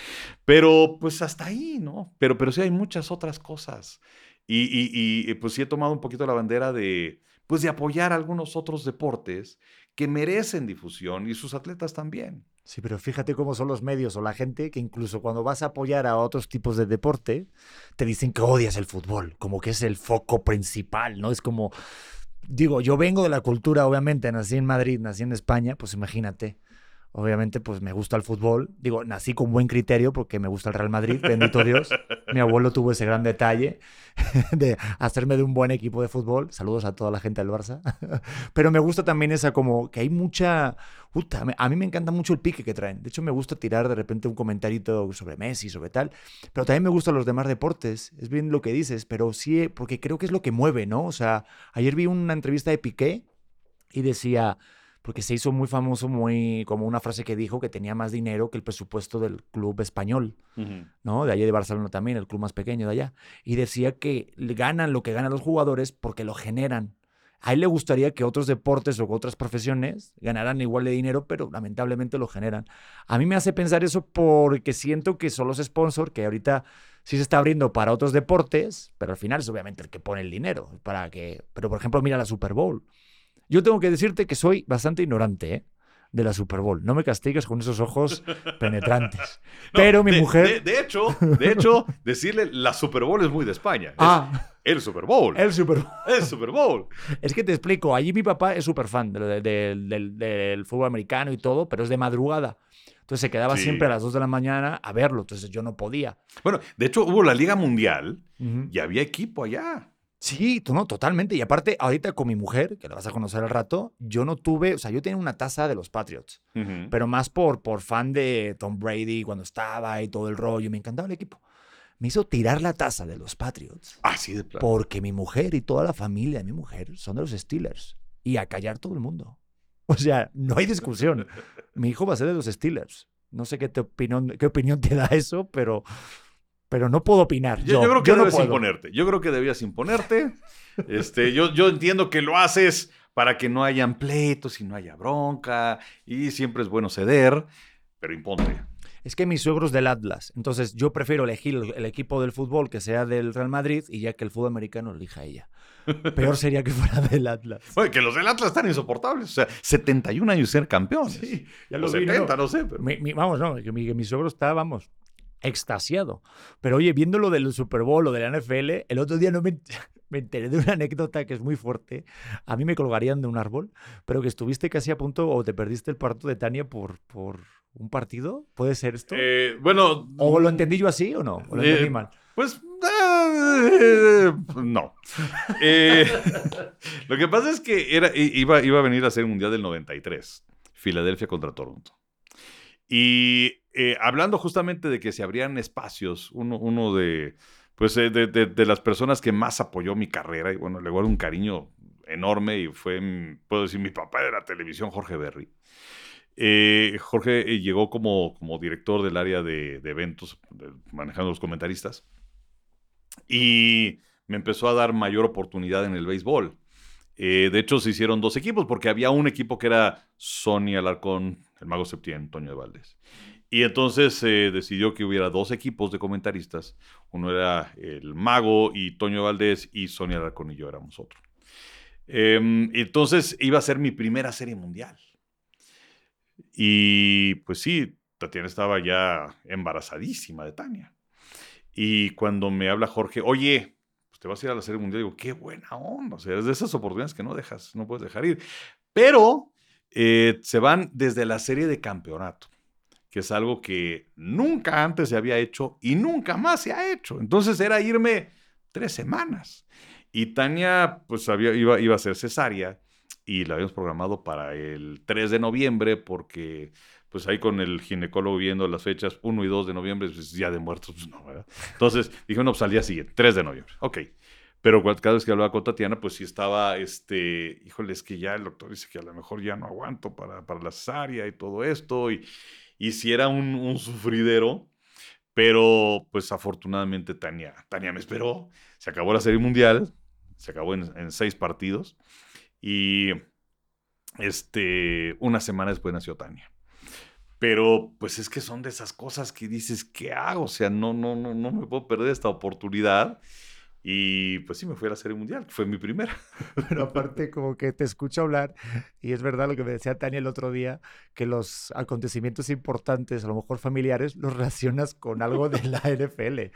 Pero pues hasta ahí, ¿no? Pero, pero sí hay muchas otras cosas. Y, y, y pues sí he tomado un poquito la bandera de, pues de apoyar algunos otros deportes que merecen difusión y sus atletas también. Sí, pero fíjate cómo son los medios o la gente que incluso cuando vas a apoyar a otros tipos de deporte, te dicen que odias el fútbol, como que es el foco principal, ¿no? Es como, digo, yo vengo de la cultura, obviamente, nací en Madrid, nací en España, pues imagínate. Obviamente, pues me gusta el fútbol. Digo, nací con buen criterio porque me gusta el Real Madrid, bendito Dios. Mi abuelo tuvo ese gran detalle de hacerme de un buen equipo de fútbol. Saludos a toda la gente del Barça. Pero me gusta también esa como que hay mucha... a mí me encanta mucho el pique que traen. De hecho, me gusta tirar de repente un comentarito sobre Messi, sobre tal. Pero también me gustan los demás deportes. Es bien lo que dices, pero sí, porque creo que es lo que mueve, ¿no? O sea, ayer vi una entrevista de Piqué y decía porque se hizo muy famoso, muy como una frase que dijo que tenía más dinero que el presupuesto del club español, ¿no? De allí de Barcelona también, el club más pequeño de allá. Y decía que ganan lo que ganan los jugadores porque lo generan. A él le gustaría que otros deportes o otras profesiones ganaran igual de dinero, pero lamentablemente lo generan. A mí me hace pensar eso porque siento que son los sponsors, que ahorita sí se está abriendo para otros deportes, pero al final es obviamente el que pone el dinero. Para que, pero por ejemplo, mira la Super Bowl. Yo tengo que decirte que soy bastante ignorante, ¿eh? de la Super Bowl. No me castigues con esos ojos penetrantes. Pero mi mujer. De, hecho, de hecho, decirle la Super Bowl es muy de España. Ah. el Super Bowl. El Super Bowl. El Super Bowl. Es que te explico. Allí mi papá es súper fan del, fútbol americano y todo, pero es de madrugada. Entonces se quedaba siempre a las 2 de la mañana a verlo. Entonces yo no podía. Bueno, de hecho hubo la Liga Mundial y había equipo allá. Sí, no, totalmente. Y aparte, ahorita con mi mujer, que la vas a conocer al rato, yo no tuve, o sea, yo tenía una taza de los Patriots, pero más por, por fan de Tom Brady cuando estaba y todo el rollo. Me encantaba el equipo. Me hizo tirar la taza de los Patriots. Así de plano. Porque mi mujer y toda la familia de mi mujer son de los Steelers. Y a callar todo el mundo. O sea, no hay discusión. mi hijo va a ser de los Steelers. No sé qué, te opinión, qué opinión te da eso, pero pero no puedo opinar. Yo, creo que debes imponerte. Yo creo que debías imponerte. Este, yo, yo entiendo que lo haces para que no hayan pleitos y no haya bronca. Y siempre es bueno ceder, pero imponte. Es que mis suegros del Atlas. Entonces yo prefiero elegir el, equipo del fútbol que sea del Real Madrid y ya que el fútbol americano elija ella. Peor sería que fuera del Atlas. Oye, que los del Atlas están insoportables. O sea, 71 años ser campeón. Sí, ya los 70, no, sé. vamos, no, que mi, que mi suegro está, vamos, extasiado. Pero oye, viendo lo del Super Bowl o de la NFL, el otro día no me, me, enteré de una anécdota que es muy fuerte. A mí me colgarían de un árbol, pero que estuviste casi a punto o te perdiste el parto de Tania por, por un partido. ¿Puede ser esto? Eh, bueno. ¿O lo entendí yo así o no? ¿O lo entendí eh, mal? Pues eh, no. lo que pasa es que era, iba, iba a venir a ser el Mundial del 93, Filadelfia contra Toronto. Y eh, hablando justamente de que se abrían espacios, uno, uno de, pues, eh, de, de, las personas que más apoyó mi carrera, y bueno, le guardo un cariño enorme y fue, puedo decir, mi papá de la televisión, Jorge Berry. Eh, Jorge llegó como, como director del área de, de eventos, manejando los comentaristas, y me empezó a dar mayor oportunidad en el béisbol. de hecho, se hicieron dos equipos, porque había un equipo que era Sony Alarcón, el Mago Septién, Toño de Valdés. Y entonces se decidió que hubiera dos equipos de comentaristas. Uno era el Mago y Toño Valdés y Sonia Alarcón y yo éramos otro. Em, entonces iba a ser mi primera serie mundial. Y pues sí, Tatiana estaba ya embarazadísima de Tania. Y cuando me habla Jorge, oye, pues te vas a ir a la Serie Mundial, digo, qué buena onda. O sea, es de esas oportunidades que no dejas, no puedes dejar ir. Pero eh, se van desde la serie de campeonato, que es algo que nunca antes se había hecho y nunca más se ha hecho. Entonces era irme tres semanas. Y Tania, pues había, iba, iba a ser cesárea y la habíamos programado para el 3 de noviembre porque pues ahí con el ginecólogo viendo las fechas 1 y 2 de noviembre, pues ya de muertos, pues no, ¿verdad? Entonces dije, no, pues al día siguiente, 3 de noviembre, ok. Pero cada vez que hablaba con Tatiana, pues sí estaba, este, híjole, es que ya el doctor dice que a lo mejor ya no aguanto para, para la cesárea y todo esto, y, y si era un, sufridero, pero pues afortunadamente Tania, Tania me esperó, se acabó la serie mundial, se acabó en, en seis partidos, y este, una semana después nació Tania. Pero pues es que son de esas cosas que dices, ¿qué hago? O sea, no, no, no, no me puedo perder esta oportunidad. Y pues sí, me fui a la Serie Mundial, que fue mi primera. Pero aparte, como que te escucho hablar, y es verdad lo que me decía Tania el otro día, que los acontecimientos importantes, a lo mejor familiares, los relacionas con algo de la NFL.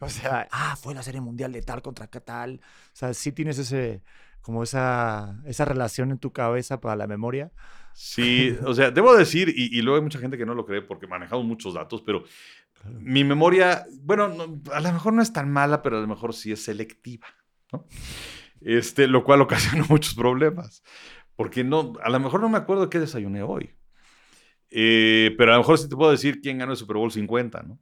O sea, ah, fue la Serie Mundial de tal contra tal. O sea, sí tienes ese, como esa, esa relación en tu cabeza para la memoria. Sí, o sea, debo decir, y, y luego hay mucha gente que no lo cree porque manejamos muchos datos, pero mi memoria, bueno, no, a lo mejor no es tan mala, pero a lo mejor sí es selectiva, ¿no? Este, lo cual ocasiona muchos problemas. Porque no, a lo mejor no me acuerdo qué desayuné hoy. Eh, pero a lo mejor sí te puedo decir quién ganó el Super Bowl 50, ¿no?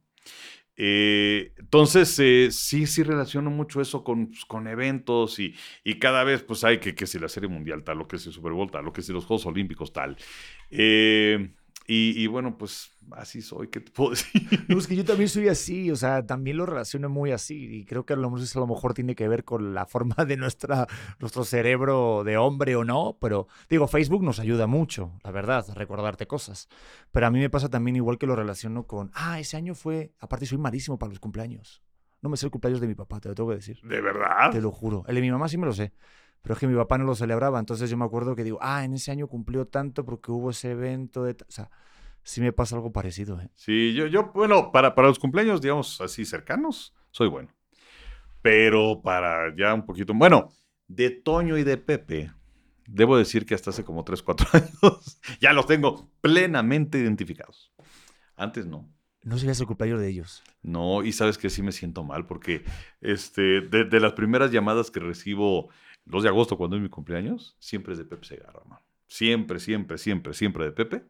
Eh, entonces, eh, sí, sí relaciono mucho eso con, pues, con eventos y, y, cada vez, pues hay que, que si la Serie Mundial tal, lo que si el Super Bowl tal, lo que si los Juegos Olímpicos tal. Eh, y, y, bueno, pues así soy, ¿qué te puedo decir? No, es que yo también soy así, o sea, también lo relaciono muy así y creo que a lo mejor, a lo mejor tiene que ver con la forma de nuestra, nuestro cerebro de hombre o no, pero digo, Facebook nos ayuda mucho, la verdad, a recordarte cosas, pero a mí me pasa también igual que lo relaciono con, ah, ese año fue, aparte soy malísimo para los cumpleaños, no me sé el cumpleaños de mi papá, te lo tengo que decir. ¿De verdad? Te lo juro, el de mi mamá sí me lo sé. Pero es que mi papá no lo celebraba, entonces yo me acuerdo que digo, ah, en ese año cumplió tanto porque hubo ese evento de... O sea, sí me pasa algo parecido. ¿eh? Sí, yo, yo bueno, para, para los cumpleaños, digamos así, cercanos, soy bueno. Pero para ya un poquito, bueno, de Toño y de Pepe, debo decir que hasta hace como 3, 4 años ya los tengo plenamente identificados. Antes no. No sabías el cumpleaños de ellos. No, y sabes que sí me siento mal porque este, de, de las primeras llamadas que recibo 2 de agosto, cuando es mi cumpleaños, siempre es de Pepe Segarra, man. Siempre, siempre, siempre, siempre de Pepe.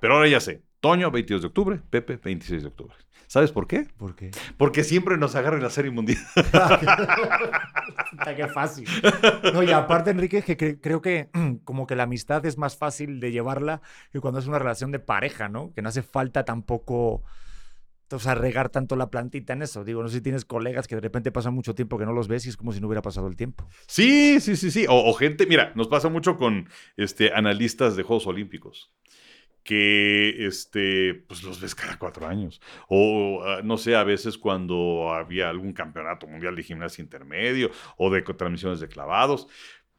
Pero ahora ya sé. Toño, 22 de octubre. Pepe, 26 de octubre. ¿Sabes por qué? ¿Por qué? Porque siempre nos agarra en la serie mundial. qué fácil. No, y aparte, Enrique, que cre creo que como que la amistad es más fácil de llevarla que cuando es una relación de pareja, ¿no? Que no hace falta tampoco o sea, regar tanto la plantita en eso. Digo, no sé si tienes colegas que de repente pasan mucho tiempo que no los ves y es como si no hubiera pasado el tiempo. Sí, sí, sí, sí. O, o gente, mira, nos pasa mucho con este, analistas de Juegos Olímpicos que este, pues los ves cada cuatro años. O uh, no sé, a veces cuando había algún campeonato mundial de gimnasia intermedio o de transmisiones de clavados.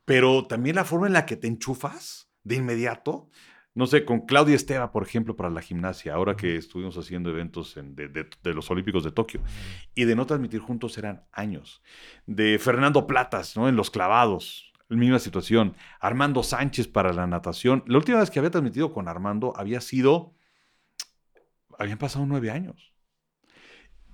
Pero también la forma en la que te enchufas de inmediato no sé, con Claudia Esteva, por ejemplo, para la gimnasia, ahora que estuvimos haciendo eventos en, de, de, de, los Olímpicos de Tokio, y de no transmitir juntos eran años. De Fernando Platas, ¿no? En los clavados, la misma situación. Armando Sánchez para la natación. La última vez que había transmitido con Armando había sido, habían pasado nueve años.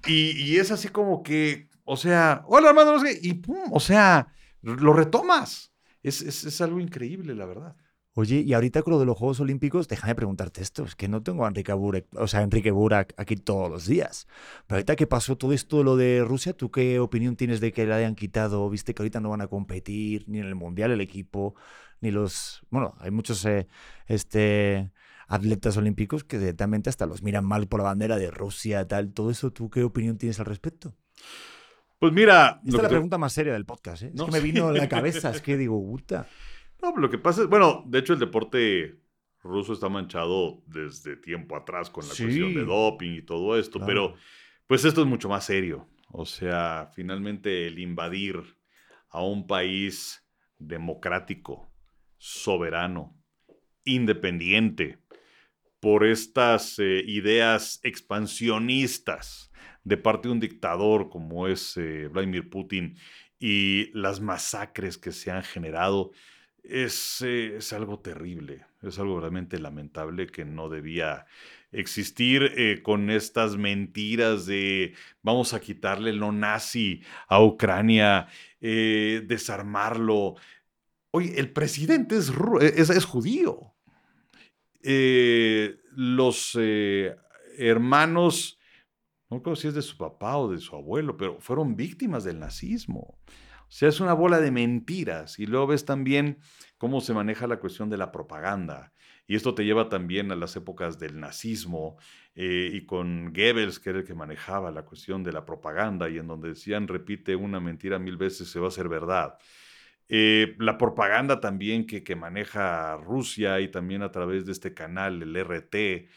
Y, y es así como que, o sea, hola Armando, no sé, y pum, o sea, lo retomas. Es, es, es algo increíble, la verdad. Oye, y ahorita con lo de los Juegos Olímpicos, déjame preguntarte esto, es que no tengo a Enrique Burak, o sea, Enrique Burak aquí todos los días. Pero ahorita que pasó todo esto de lo de Rusia, ¿tú qué opinión tienes de que le hayan quitado? Viste que ahorita no van a competir ni en el Mundial el equipo, ni los, bueno, hay muchos eh, este atletas olímpicos que directamente hasta los miran mal por la bandera de Rusia, tal, todo eso, ¿tú qué opinión tienes al respecto? Pues mira, esta es la te... pregunta más seria del podcast, ¿eh? No, es que me vino sí. a la cabeza, es que digo, puta. No, lo que pasa es, bueno, de hecho el deporte ruso está manchado desde tiempo atrás con la sí. cuestión de doping y todo esto, claro. pero pues esto es mucho más serio. O sea, finalmente el invadir a un país democrático, soberano, independiente, por estas eh, ideas expansionistas de parte de un dictador como es eh, Vladimir Putin y las masacres que se han generado, es, eh, es, algo terrible, es algo realmente lamentable que no debía existir con estas mentiras de vamos a quitarle lo nazi a Ucrania, desarmarlo. Oye, el presidente es, es, es judío. Eh, los eh, hermanos, no creo si es de su papá o de su abuelo, pero fueron víctimas del nazismo. Sea, es una bola de mentiras. Y luego ves también cómo se maneja la cuestión de la propaganda. Y esto te lleva también a las épocas del nazismo eh, y con Goebbels, que era el que manejaba la cuestión de la propaganda y en donde decían repite una mentira mil veces se va a hacer verdad. Eh, la propaganda también que, que, maneja Rusia y también a través de este canal, el RT,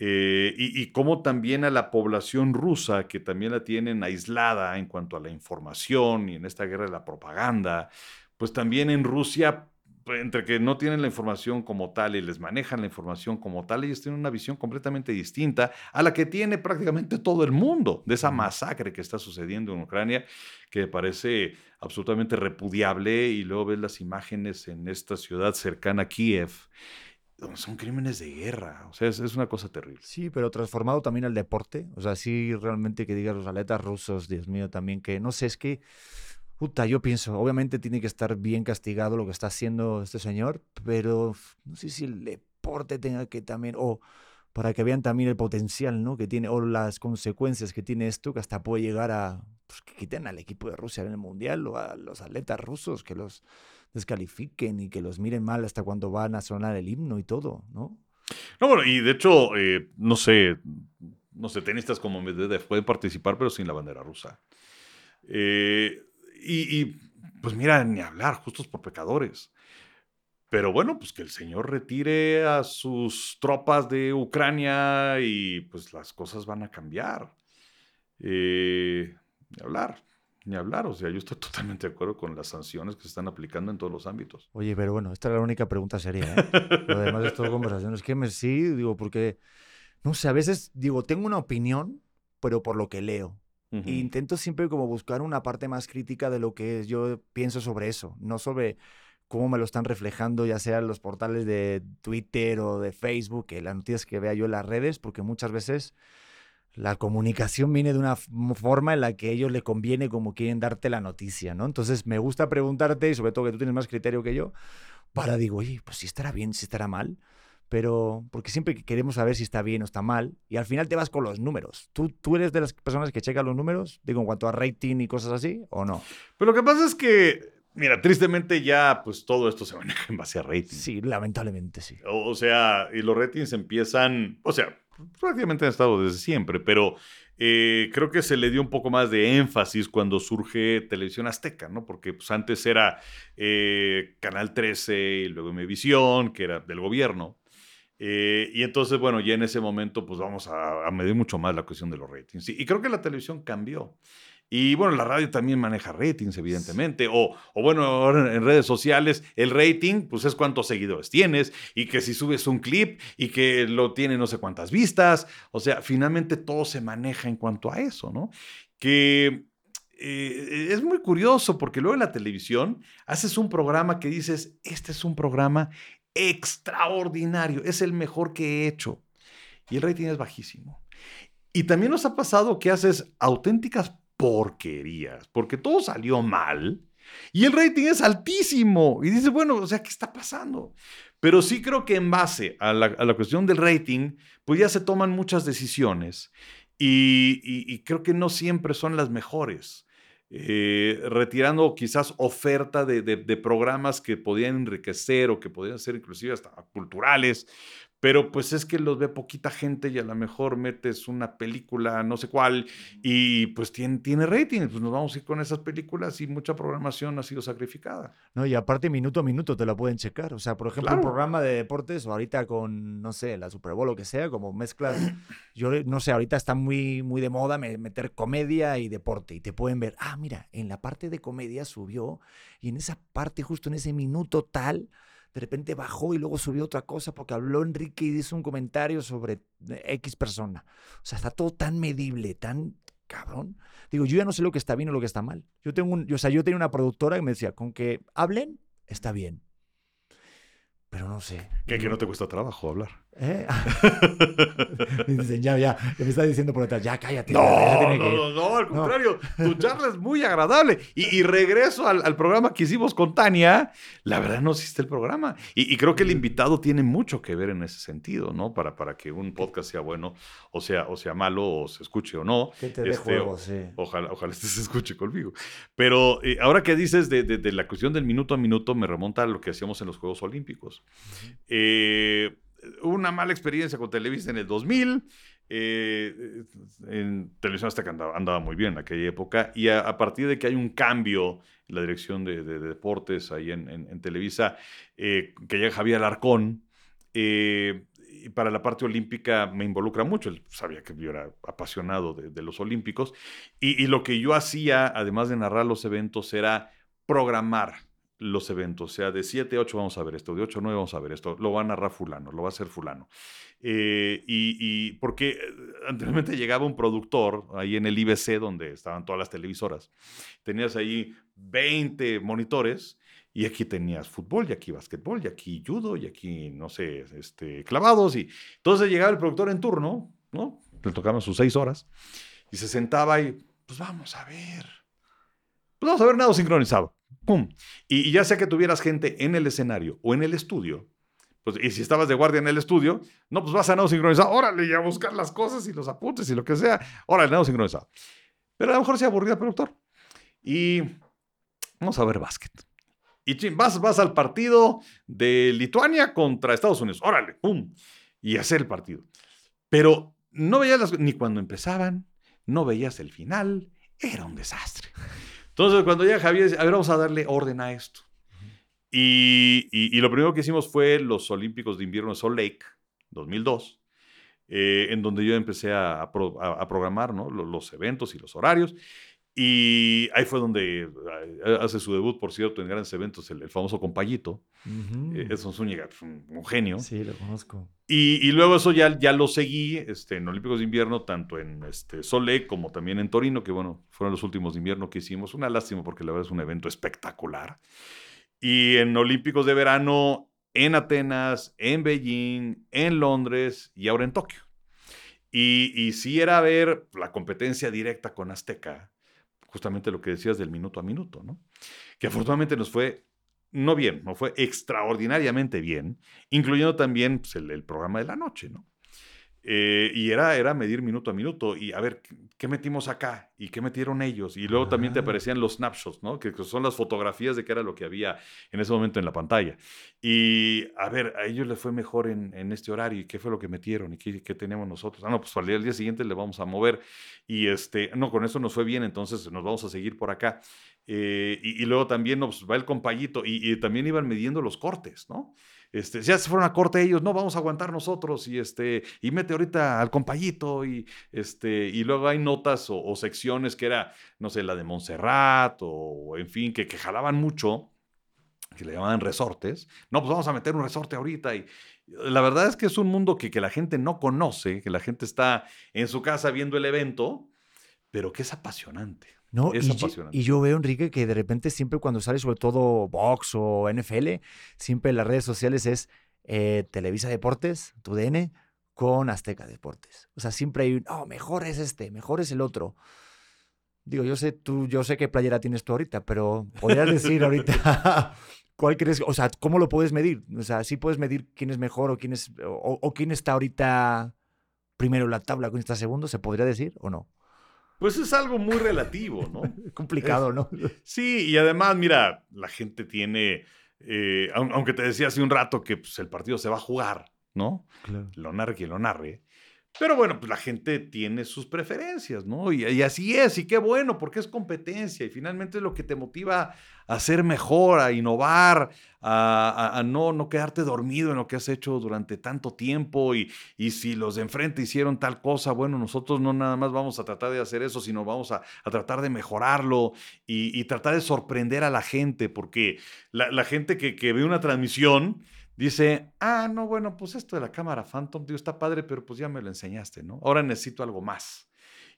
eh, y, y cómo también a la población rusa, que también la tienen aislada en cuanto a la información y en esta guerra de la propaganda, pues también en Rusia entre que no tienen la información como tal y les manejan la información como tal, ellos tienen una visión completamente distinta a la que tiene prácticamente todo el mundo de esa masacre que está sucediendo en Ucrania, que parece absolutamente repudiable y luego ves las imágenes en esta ciudad cercana a Kiev son crímenes de guerra. O sea, es, es, una cosa terrible. Sí, pero transformado también al deporte. O sea, sí, realmente que digas los atletas rusos, Dios mío, también que, no sé, es que Puta, yo pienso, obviamente tiene que estar bien castigado lo que está haciendo este señor, pero no sé si el deporte tenga que también, o para que vean también el potencial, ¿no? Que tiene, o las consecuencias que tiene esto, que hasta puede llegar a, pues, que quiten al equipo de Rusia en el Mundial, o a los atletas rusos, que los descalifiquen y que los miren mal hasta cuando van a sonar el himno y todo, ¿no? No, bueno, y de hecho, eh, no sé, no sé, tenistas como Medvedev pueden participar, pero sin la bandera rusa. Eh, y, pues mira, ni hablar, justos por pecadores. Pero bueno, pues que el Señor retire a sus tropas de Ucrania y pues las cosas van a cambiar. Eh, ni hablar, ni hablar. O sea, yo estoy totalmente de acuerdo con las sanciones que se están aplicando en todos los ámbitos. Oye, pero bueno, esta es la única pregunta sería. ¿eh? Lo demás es todo conversación. Es que me sí, digo, porque, no sé, a veces digo, tengo una opinión, pero por lo que leo intento siempre como buscar una parte más crítica de lo que yo pienso sobre eso, no sobre cómo me lo están reflejando, ya sea los portales de Twitter o de Facebook, que las noticias que vea yo en las redes, porque muchas veces la comunicación viene de una forma en la que a ellos le conviene como quieren darte la noticia, ¿no? Entonces me gusta preguntarte, y sobre todo que tú tienes más criterio que yo, para digo, oye, pues si estará bien, si estará mal pero porque siempre queremos saber si está bien o está mal, y al final te vas con los números. ¿Tú, tú eres de las personas que checan los números, digo, en cuanto a rating y cosas así, o no? Pero lo que pasa es que, mira, tristemente ya, pues todo esto se maneja en base a rating. Sí, lamentablemente sí. O, sea, y los ratings empiezan, o sea, prácticamente han estado desde siempre, pero eh, creo que se le dio un poco más de énfasis cuando surge Televisión Azteca, ¿no? Porque pues, antes era eh, Canal 13 y luego Imevisión, que era del gobierno. Eh, y entonces, bueno, ya en ese momento, pues vamos a, medir mucho más la cuestión de los ratings. Y, creo que la televisión cambió. Y bueno, la radio también maneja ratings, evidentemente. O, o, bueno, ahora en redes sociales, el rating, pues es cuántos seguidores tienes. Y que si subes un clip y que lo tiene no sé cuántas vistas. O sea, finalmente todo se maneja en cuanto a eso, ¿no? Que eh, es muy curioso porque luego en la televisión haces un programa que dices, este es un programa extraordinario, es el mejor que he hecho. Y el rating es bajísimo. Y también nos ha pasado que haces auténticas porquerías, porque todo salió mal y el rating es altísimo. Y dices, bueno, o sea, ¿qué está pasando? Pero sí creo que en base a la, cuestión del rating, pues ya se toman muchas decisiones y creo que no siempre son las mejores. Eh, retirando quizás oferta de, de, programas que podían enriquecer o que podían ser inclusive hasta culturales, pero pues es que los ve poquita gente y a lo mejor metes una película, no sé cuál, y pues tiene, tiene rating, pues nos vamos a ir con esas películas y mucha programación ha sido sacrificada. No, y aparte minuto a minuto te la pueden checar, o sea, por ejemplo, un programa de deportes o ahorita con, no sé, la Super Bowl o lo que sea, como mezclas, yo no sé, ahorita está muy, muy de moda meter comedia y deporte y te pueden ver, ah, mira, en la parte de comedia subió y en esa parte, justo en ese minuto tal, de repente bajó y luego subió otra cosa porque habló Enrique y hizo un comentario sobre X persona. O sea, está todo tan medible, tan cabrón. Digo, yo ya no sé lo que está bien o lo que está mal. Yo tengo un, o sea, yo tenía una productora que me decía, con que hablen, está bien. Pero no sé. Que, que no te cuesta trabajo hablar. ¿Eh? dicen, ya, ya, me está diciendo por detrás, ya cállate. No, ya no, no, no, al contrario, tu charla es muy agradable. Y, y regreso al, al, programa que hicimos con Tania, la verdad no existe el programa. Y, y, creo que el invitado tiene mucho que ver en ese sentido, ¿no? Para, para que un podcast sea bueno, o sea, o sea malo, o se escuche o no. Que te este, juego, sí. Ojalá, ojalá este se escuche conmigo. Pero eh, ahora que dices de, de, de, la cuestión del minuto a minuto, me remonta a lo que hacíamos en los Juegos Olímpicos. Eh, una mala experiencia con Televisa en el 2000. Eh, en Televisión Azteca andaba, andaba, muy bien en aquella época. Y a, partir de que hay un cambio en la dirección de, de, de deportes ahí en, Televisa, eh, que llega Javier Alarcón. Eh, para la parte olímpica me involucra mucho. Él sabía que yo era apasionado de, los olímpicos. Y lo que yo hacía, además de narrar los eventos, era programar los eventos, o sea, de 7 a 8 vamos a ver esto, de 8 a 9 vamos a ver esto, lo va a narrar fulano, lo va a hacer fulano. Eh, y, porque anteriormente llegaba un productor ahí en el IBC, donde estaban todas las televisoras, tenías ahí 20 monitores, y aquí tenías fútbol, y aquí básquetbol, y aquí judo, y aquí, no sé, este, clavados, y entonces llegaba el productor en turno, ¿no? Le tocaban sus 6 horas, y se sentaba y, pues vamos a ver, pues vamos a ver nada sincronizado. Y, ya sea que tuvieras gente en el escenario o en el estudio, pues, y si estabas de guardia en el estudio, no, pues vas a nado sincronizado, órale, y a buscar las cosas y los apuntes y lo que sea, órale, nado sincronizado. Pero a lo mejor se aburría el productor. Y vamos a ver básquet. Y vas, vas al partido de Lituania contra Estados Unidos, órale, pum, y hacer el partido. Pero no veías las, ni cuando empezaban, no veías el final, era un desastre. Entonces, cuando llega Javier, a ver, vamos a darle orden a esto. Y, y, y, lo primero que hicimos fue los Olímpicos de Invierno de Salt Lake, 2002, eh, en donde yo empecé a, a, pro, a, a programar ¿no? los, los, eventos y los horarios. Y ahí fue donde eh, hace su debut, por cierto, en grandes eventos, el, el famoso Compayito. Uh -huh. eh, Edson Zúñiga, un, un, genio. Sí, lo conozco. Y, y, luego eso ya, ya lo seguí este, en Olímpicos de Invierno, tanto en este, Sole como también en Torino, que bueno, fueron los últimos de invierno que hicimos. Una lástima porque la verdad es un evento espectacular. Y en Olímpicos de Verano, en Atenas, en Beijing, en Londres y ahora en Tokio. Y, y sí era ver la competencia directa con Azteca justamente lo que decías del minuto a minuto, ¿no? Que afortunadamente nos fue, no bien, no fue extraordinariamente bien, incluyendo también pues, el, el, programa de la noche, ¿no? Eh, y era, era medir minuto a minuto y a ver, ¿qué metimos acá? ¿Y qué metieron ellos? Y luego ah. también te aparecían los snapshots, ¿no? Que, son las fotografías de qué era lo que había en ese momento en la pantalla. Y a ver, a ellos les fue mejor en, en este horario y qué fue lo que metieron y qué, qué tenemos nosotros. Ah, no, pues al día, al día siguiente le vamos a mover. Y este, no, con eso nos fue bien, entonces nos vamos a seguir por acá. Eh, y, y, luego también nos pues, va el compayito y, y también iban midiendo los cortes, ¿no? Este, ya se fueron a corte ellos, no, vamos a aguantar nosotros y, este, y mete ahorita al compayito y, este, y luego hay notas o, secciones que era, no sé, la de Montserrat o, en fin, que, que jalaban mucho, que le llamaban resortes. No, pues vamos a meter un resorte ahorita y, la verdad es que es un mundo que, que, la gente no conoce, que la gente está en su casa viendo el evento, pero que es apasionante. No, es y, apasionante. y yo veo, Enrique, que de repente siempre cuando sale sobre todo Box o NFL, siempre en las redes sociales es eh, Televisa Deportes, tu DN, con Azteca Deportes. O sea, siempre hay un, oh, mejor es este, mejor es el otro. Digo, yo sé, tú, yo sé qué playera tienes tú ahorita, pero podrías decir ahorita cuál crees, o sea, ¿cómo lo puedes medir? O sea, sí puedes medir quién es mejor o quién es, o, o quién está ahorita primero en la tabla, quién está segundo, ¿se podría decir o no? Pues es algo muy relativo, ¿no? Complicado, ¿no? Sí, y además, mira, la gente tiene, eh, aunque te decía hace un rato que pues, el partido se va a jugar, ¿no? Claro. Lo narre quien lo narre. Pero bueno, pues la gente tiene sus preferencias, ¿no? Y, así es, y qué bueno, porque es competencia y finalmente es lo que te motiva a ser mejor, a innovar, a, no, no quedarte dormido en lo que has hecho durante tanto tiempo y, y, si los de enfrente hicieron tal cosa, bueno, nosotros no nada más vamos a tratar de hacer eso, sino vamos a, tratar de mejorarlo y, tratar de sorprender a la gente, porque la, gente que, que ve una transmisión dice, ah, no, bueno, pues esto de la cámara Phantom, digo, está padre, pero pues ya me lo enseñaste, ¿no? Ahora necesito algo más.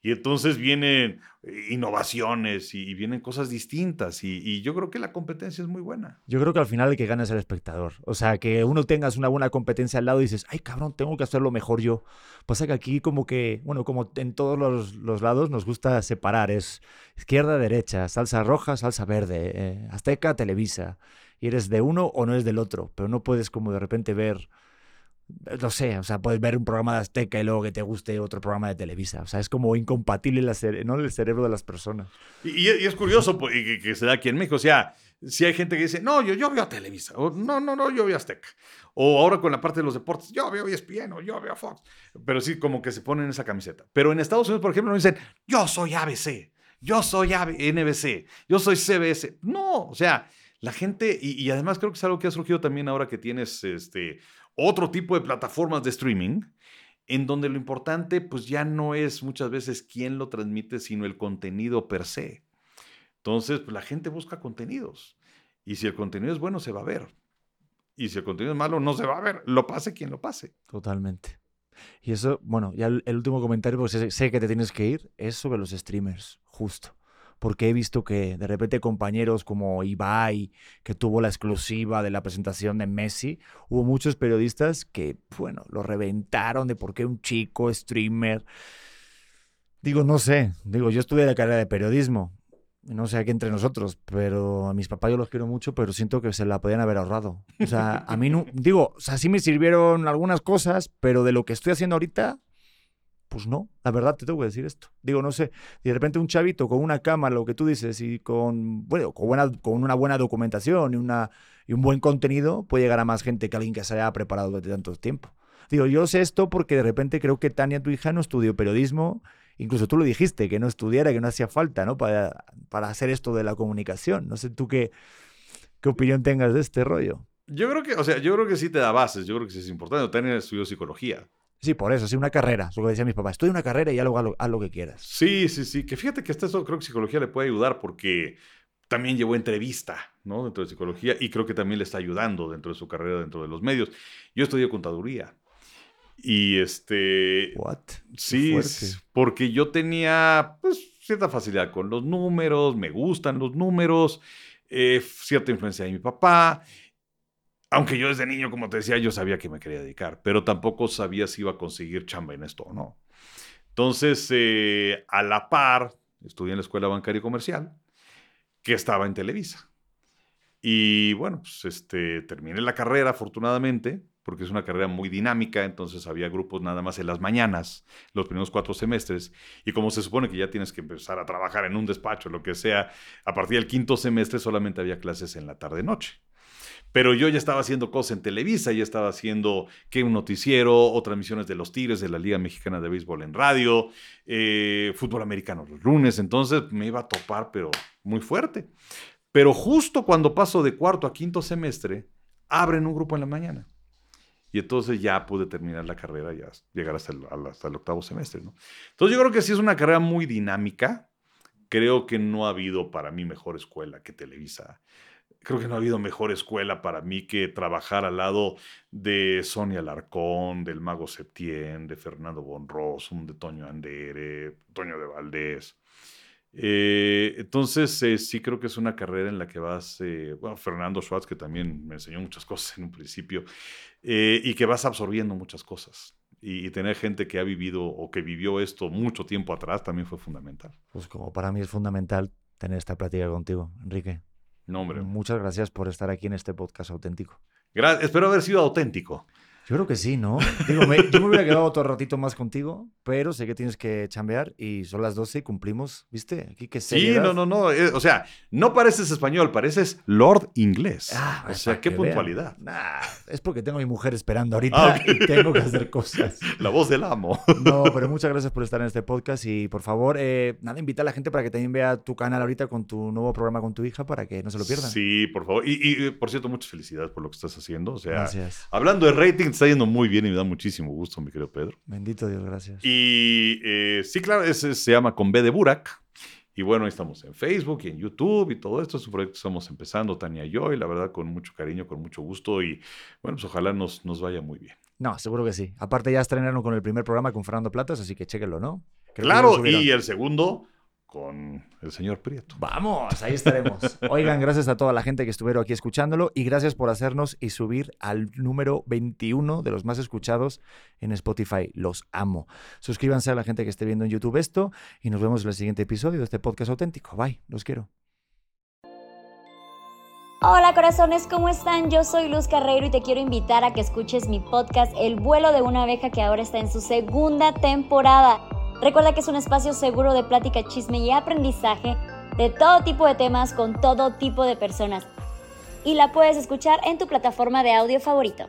Y entonces vienen eh, innovaciones y, vienen cosas distintas. Y, yo creo que la competencia es muy buena. Yo creo que al final el que gana es el espectador. O sea, que uno tengas una buena competencia al lado y dices, ay cabrón, tengo que hacerlo mejor yo. Pasa que aquí como que, bueno, como en todos los, lados nos gusta separar. Es izquierda, derecha, salsa roja, salsa verde, eh, Azteca, Televisa. Y eres de uno o no eres del otro. Pero no puedes como de repente ver no sé, o sea, puedes ver un programa de Azteca y luego que te guste otro programa de Televisa. O sea, es como incompatible la ¿no? el cerebro de las personas. Y, es curioso pues, que, se da aquí en México. O sea, si hay gente que dice, no, yo, yo veo a Televisa. O, no, no, no, yo veo Azteca. O ahora con la parte de los deportes, yo veo ESPN o yo veo Fox. Pero sí, como que se ponen esa camiseta. Pero en Estados Unidos, por ejemplo, no dicen, yo soy ABC, yo soy NBC, yo soy CBS. No, o sea, la gente, y, además creo que es algo que ha surgido también ahora que tienes este, otro tipo de plataformas de streaming, en donde lo importante pues ya no es muchas veces quién lo transmite, sino el contenido per se. Entonces, pues, la gente busca contenidos. Y si el contenido es bueno, se va a ver. Y si el contenido es malo, no se va a ver. Lo pase quien lo pase. Totalmente. Y eso, bueno, ya el, último comentario, porque sé que te tienes que ir, es sobre los streamers, justo porque he visto que de repente compañeros como Ibai, que tuvo la exclusiva de la presentación de Messi, hubo muchos periodistas que, bueno, lo reventaron de por qué un chico streamer. Digo, no sé, digo, yo estudié la carrera de periodismo, no sé aquí entre nosotros, pero a mis papás yo los quiero mucho, pero siento que se la podían haber ahorrado. O sea, a mí no, digo, o sea, sí me sirvieron algunas cosas, pero de lo que estoy haciendo ahorita, pues no, la verdad te tengo que decir esto. Digo, no sé, de repente un chavito con una cámara, lo que tú dices, y con, bueno, con, buena, con una buena documentación y, una, y un buen contenido, puede llegar a más gente que alguien que se haya preparado durante tanto tiempo. Digo, yo sé esto porque de repente creo que Tania, tu hija, no estudió periodismo. Incluso tú lo dijiste, que no estudiara, que no hacía falta, ¿no? Para, para hacer esto de la comunicación. No sé tú qué, qué opinión tengas de este rollo. Yo creo que, o sea, yo creo que sí te da bases. Yo creo que sí es importante. Tania estudió psicología. Sí, por eso, sí, una carrera. Eso lo que decían mis papás. Estudia una carrera y ya luego haz lo, que quieras. Sí, sí, sí. Que fíjate que esto creo que psicología le puede ayudar porque también llevó entrevista, ¿no? Dentro de psicología y creo que también le está ayudando dentro de su carrera, dentro de los medios. Yo estudié contaduría. Y este. What? Sí, porque yo tenía pues, cierta facilidad con los números, me gustan los números, eh, cierta influencia de mi papá aunque yo desde niño, como te decía, yo sabía que me quería dedicar, pero tampoco sabía si iba a conseguir chamba en esto o no. Entonces, eh, a la par, estudié en la Escuela Bancaria y Comercial, que estaba en Televisa. Y bueno, pues este, terminé la carrera, afortunadamente, porque es una carrera muy dinámica, entonces había grupos nada más en las mañanas, los primeros cuatro semestres, y como se supone que ya tienes que empezar a trabajar en un despacho, lo que sea, a partir del quinto semestre solamente había clases en la tarde-noche. Pero yo ya estaba haciendo cosas en Televisa, ya estaba haciendo que un noticiero o transmisiones de los Tigres de la Liga Mexicana de Béisbol en radio, eh, fútbol americano los lunes, entonces me iba a topar, pero muy fuerte. Pero justo cuando paso de cuarto a quinto semestre, abren un grupo en la mañana. Y entonces ya pude terminar la carrera, ya llegar hasta el, octavo semestre. Entonces yo creo que sí es una carrera muy dinámica. Creo que no ha habido para mí mejor escuela que Televisa creo que no ha habido mejor escuela para mí que trabajar al lado de Sonia Larcón, del Mago Septién, de Fernando Bonrosum, de Toño Andere, Toño de Valdés. Eh, entonces, eh, sí creo que es una carrera en la que vas, eh, bueno, Fernando Schwartz, que también me enseñó muchas cosas en un principio, y que vas absorbiendo muchas cosas. Y, y, tener gente que ha vivido o que vivió esto mucho tiempo atrás también fue fundamental. Pues como para mí es fundamental tener esta plática contigo, Enrique. No, hombre. Muchas gracias por estar aquí en este podcast auténtico. espero haber sido auténtico. Yo creo que sí, ¿no? Digo, me- yo me hubiera quedado otro ratito más contigo, pero sé que tienes que chambear y son las 12 y cumplimos, ¿viste? Aquí que Sí, no, no, no. eh, o sea, no pareces español, pareces Lord inglés. Ah, o sea, qué puntualidad. Nah, es porque tengo a mi mujer esperando ahorita Ah, ok. y tengo que hacer cosas. La voz del amo. No, pero muchas gracias por estar en este podcast y por favor, eh, nada, invita a la gente para que también vea tu canal ahorita con tu nuevo programa con tu hija para que no se lo pierdan. Sí, por favor. Y, y, por cierto, muchas felicidades por lo que estás haciendo. O sea, Gracias. hablando de rating, te está yendo muy bien y me da muchísimo gusto, mi querido Pedro. Bendito Dios, gracias. Y eh, sí, claro, ese se llama Con B de Burak. Y bueno, ahí estamos en Facebook y en YouTube y todo esto. Es un proyecto que estamos empezando, Tania y yo, y la verdad con mucho cariño, con mucho gusto. Y bueno, pues ojalá nos, nos vaya muy bien. No, seguro que sí. Aparte ya estrenaron con el primer programa con Fernando Platas, así que chéquenlo, ¿no? Creo claro, y el segundo con el señor Prieto. Vamos, ahí estaremos. Oigan, gracias a toda la gente que estuvieron aquí escuchándolo y gracias por hacernos y subir al número 21 de los más escuchados en Spotify. Los amo. Suscríbanse a la gente que esté viendo en YouTube esto y nos vemos en el siguiente episodio de este podcast auténtico. Bye, los quiero. Hola corazones, ¿cómo están? Yo soy Luz Carreiro y te quiero invitar a que escuches mi podcast El vuelo de una abeja que ahora está en su segunda temporada. Recuerda que es un espacio seguro de plática, chisme y aprendizaje de todo tipo de temas con todo tipo de personas. Y la puedes escuchar en tu plataforma de audio favorito.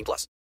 18 plus.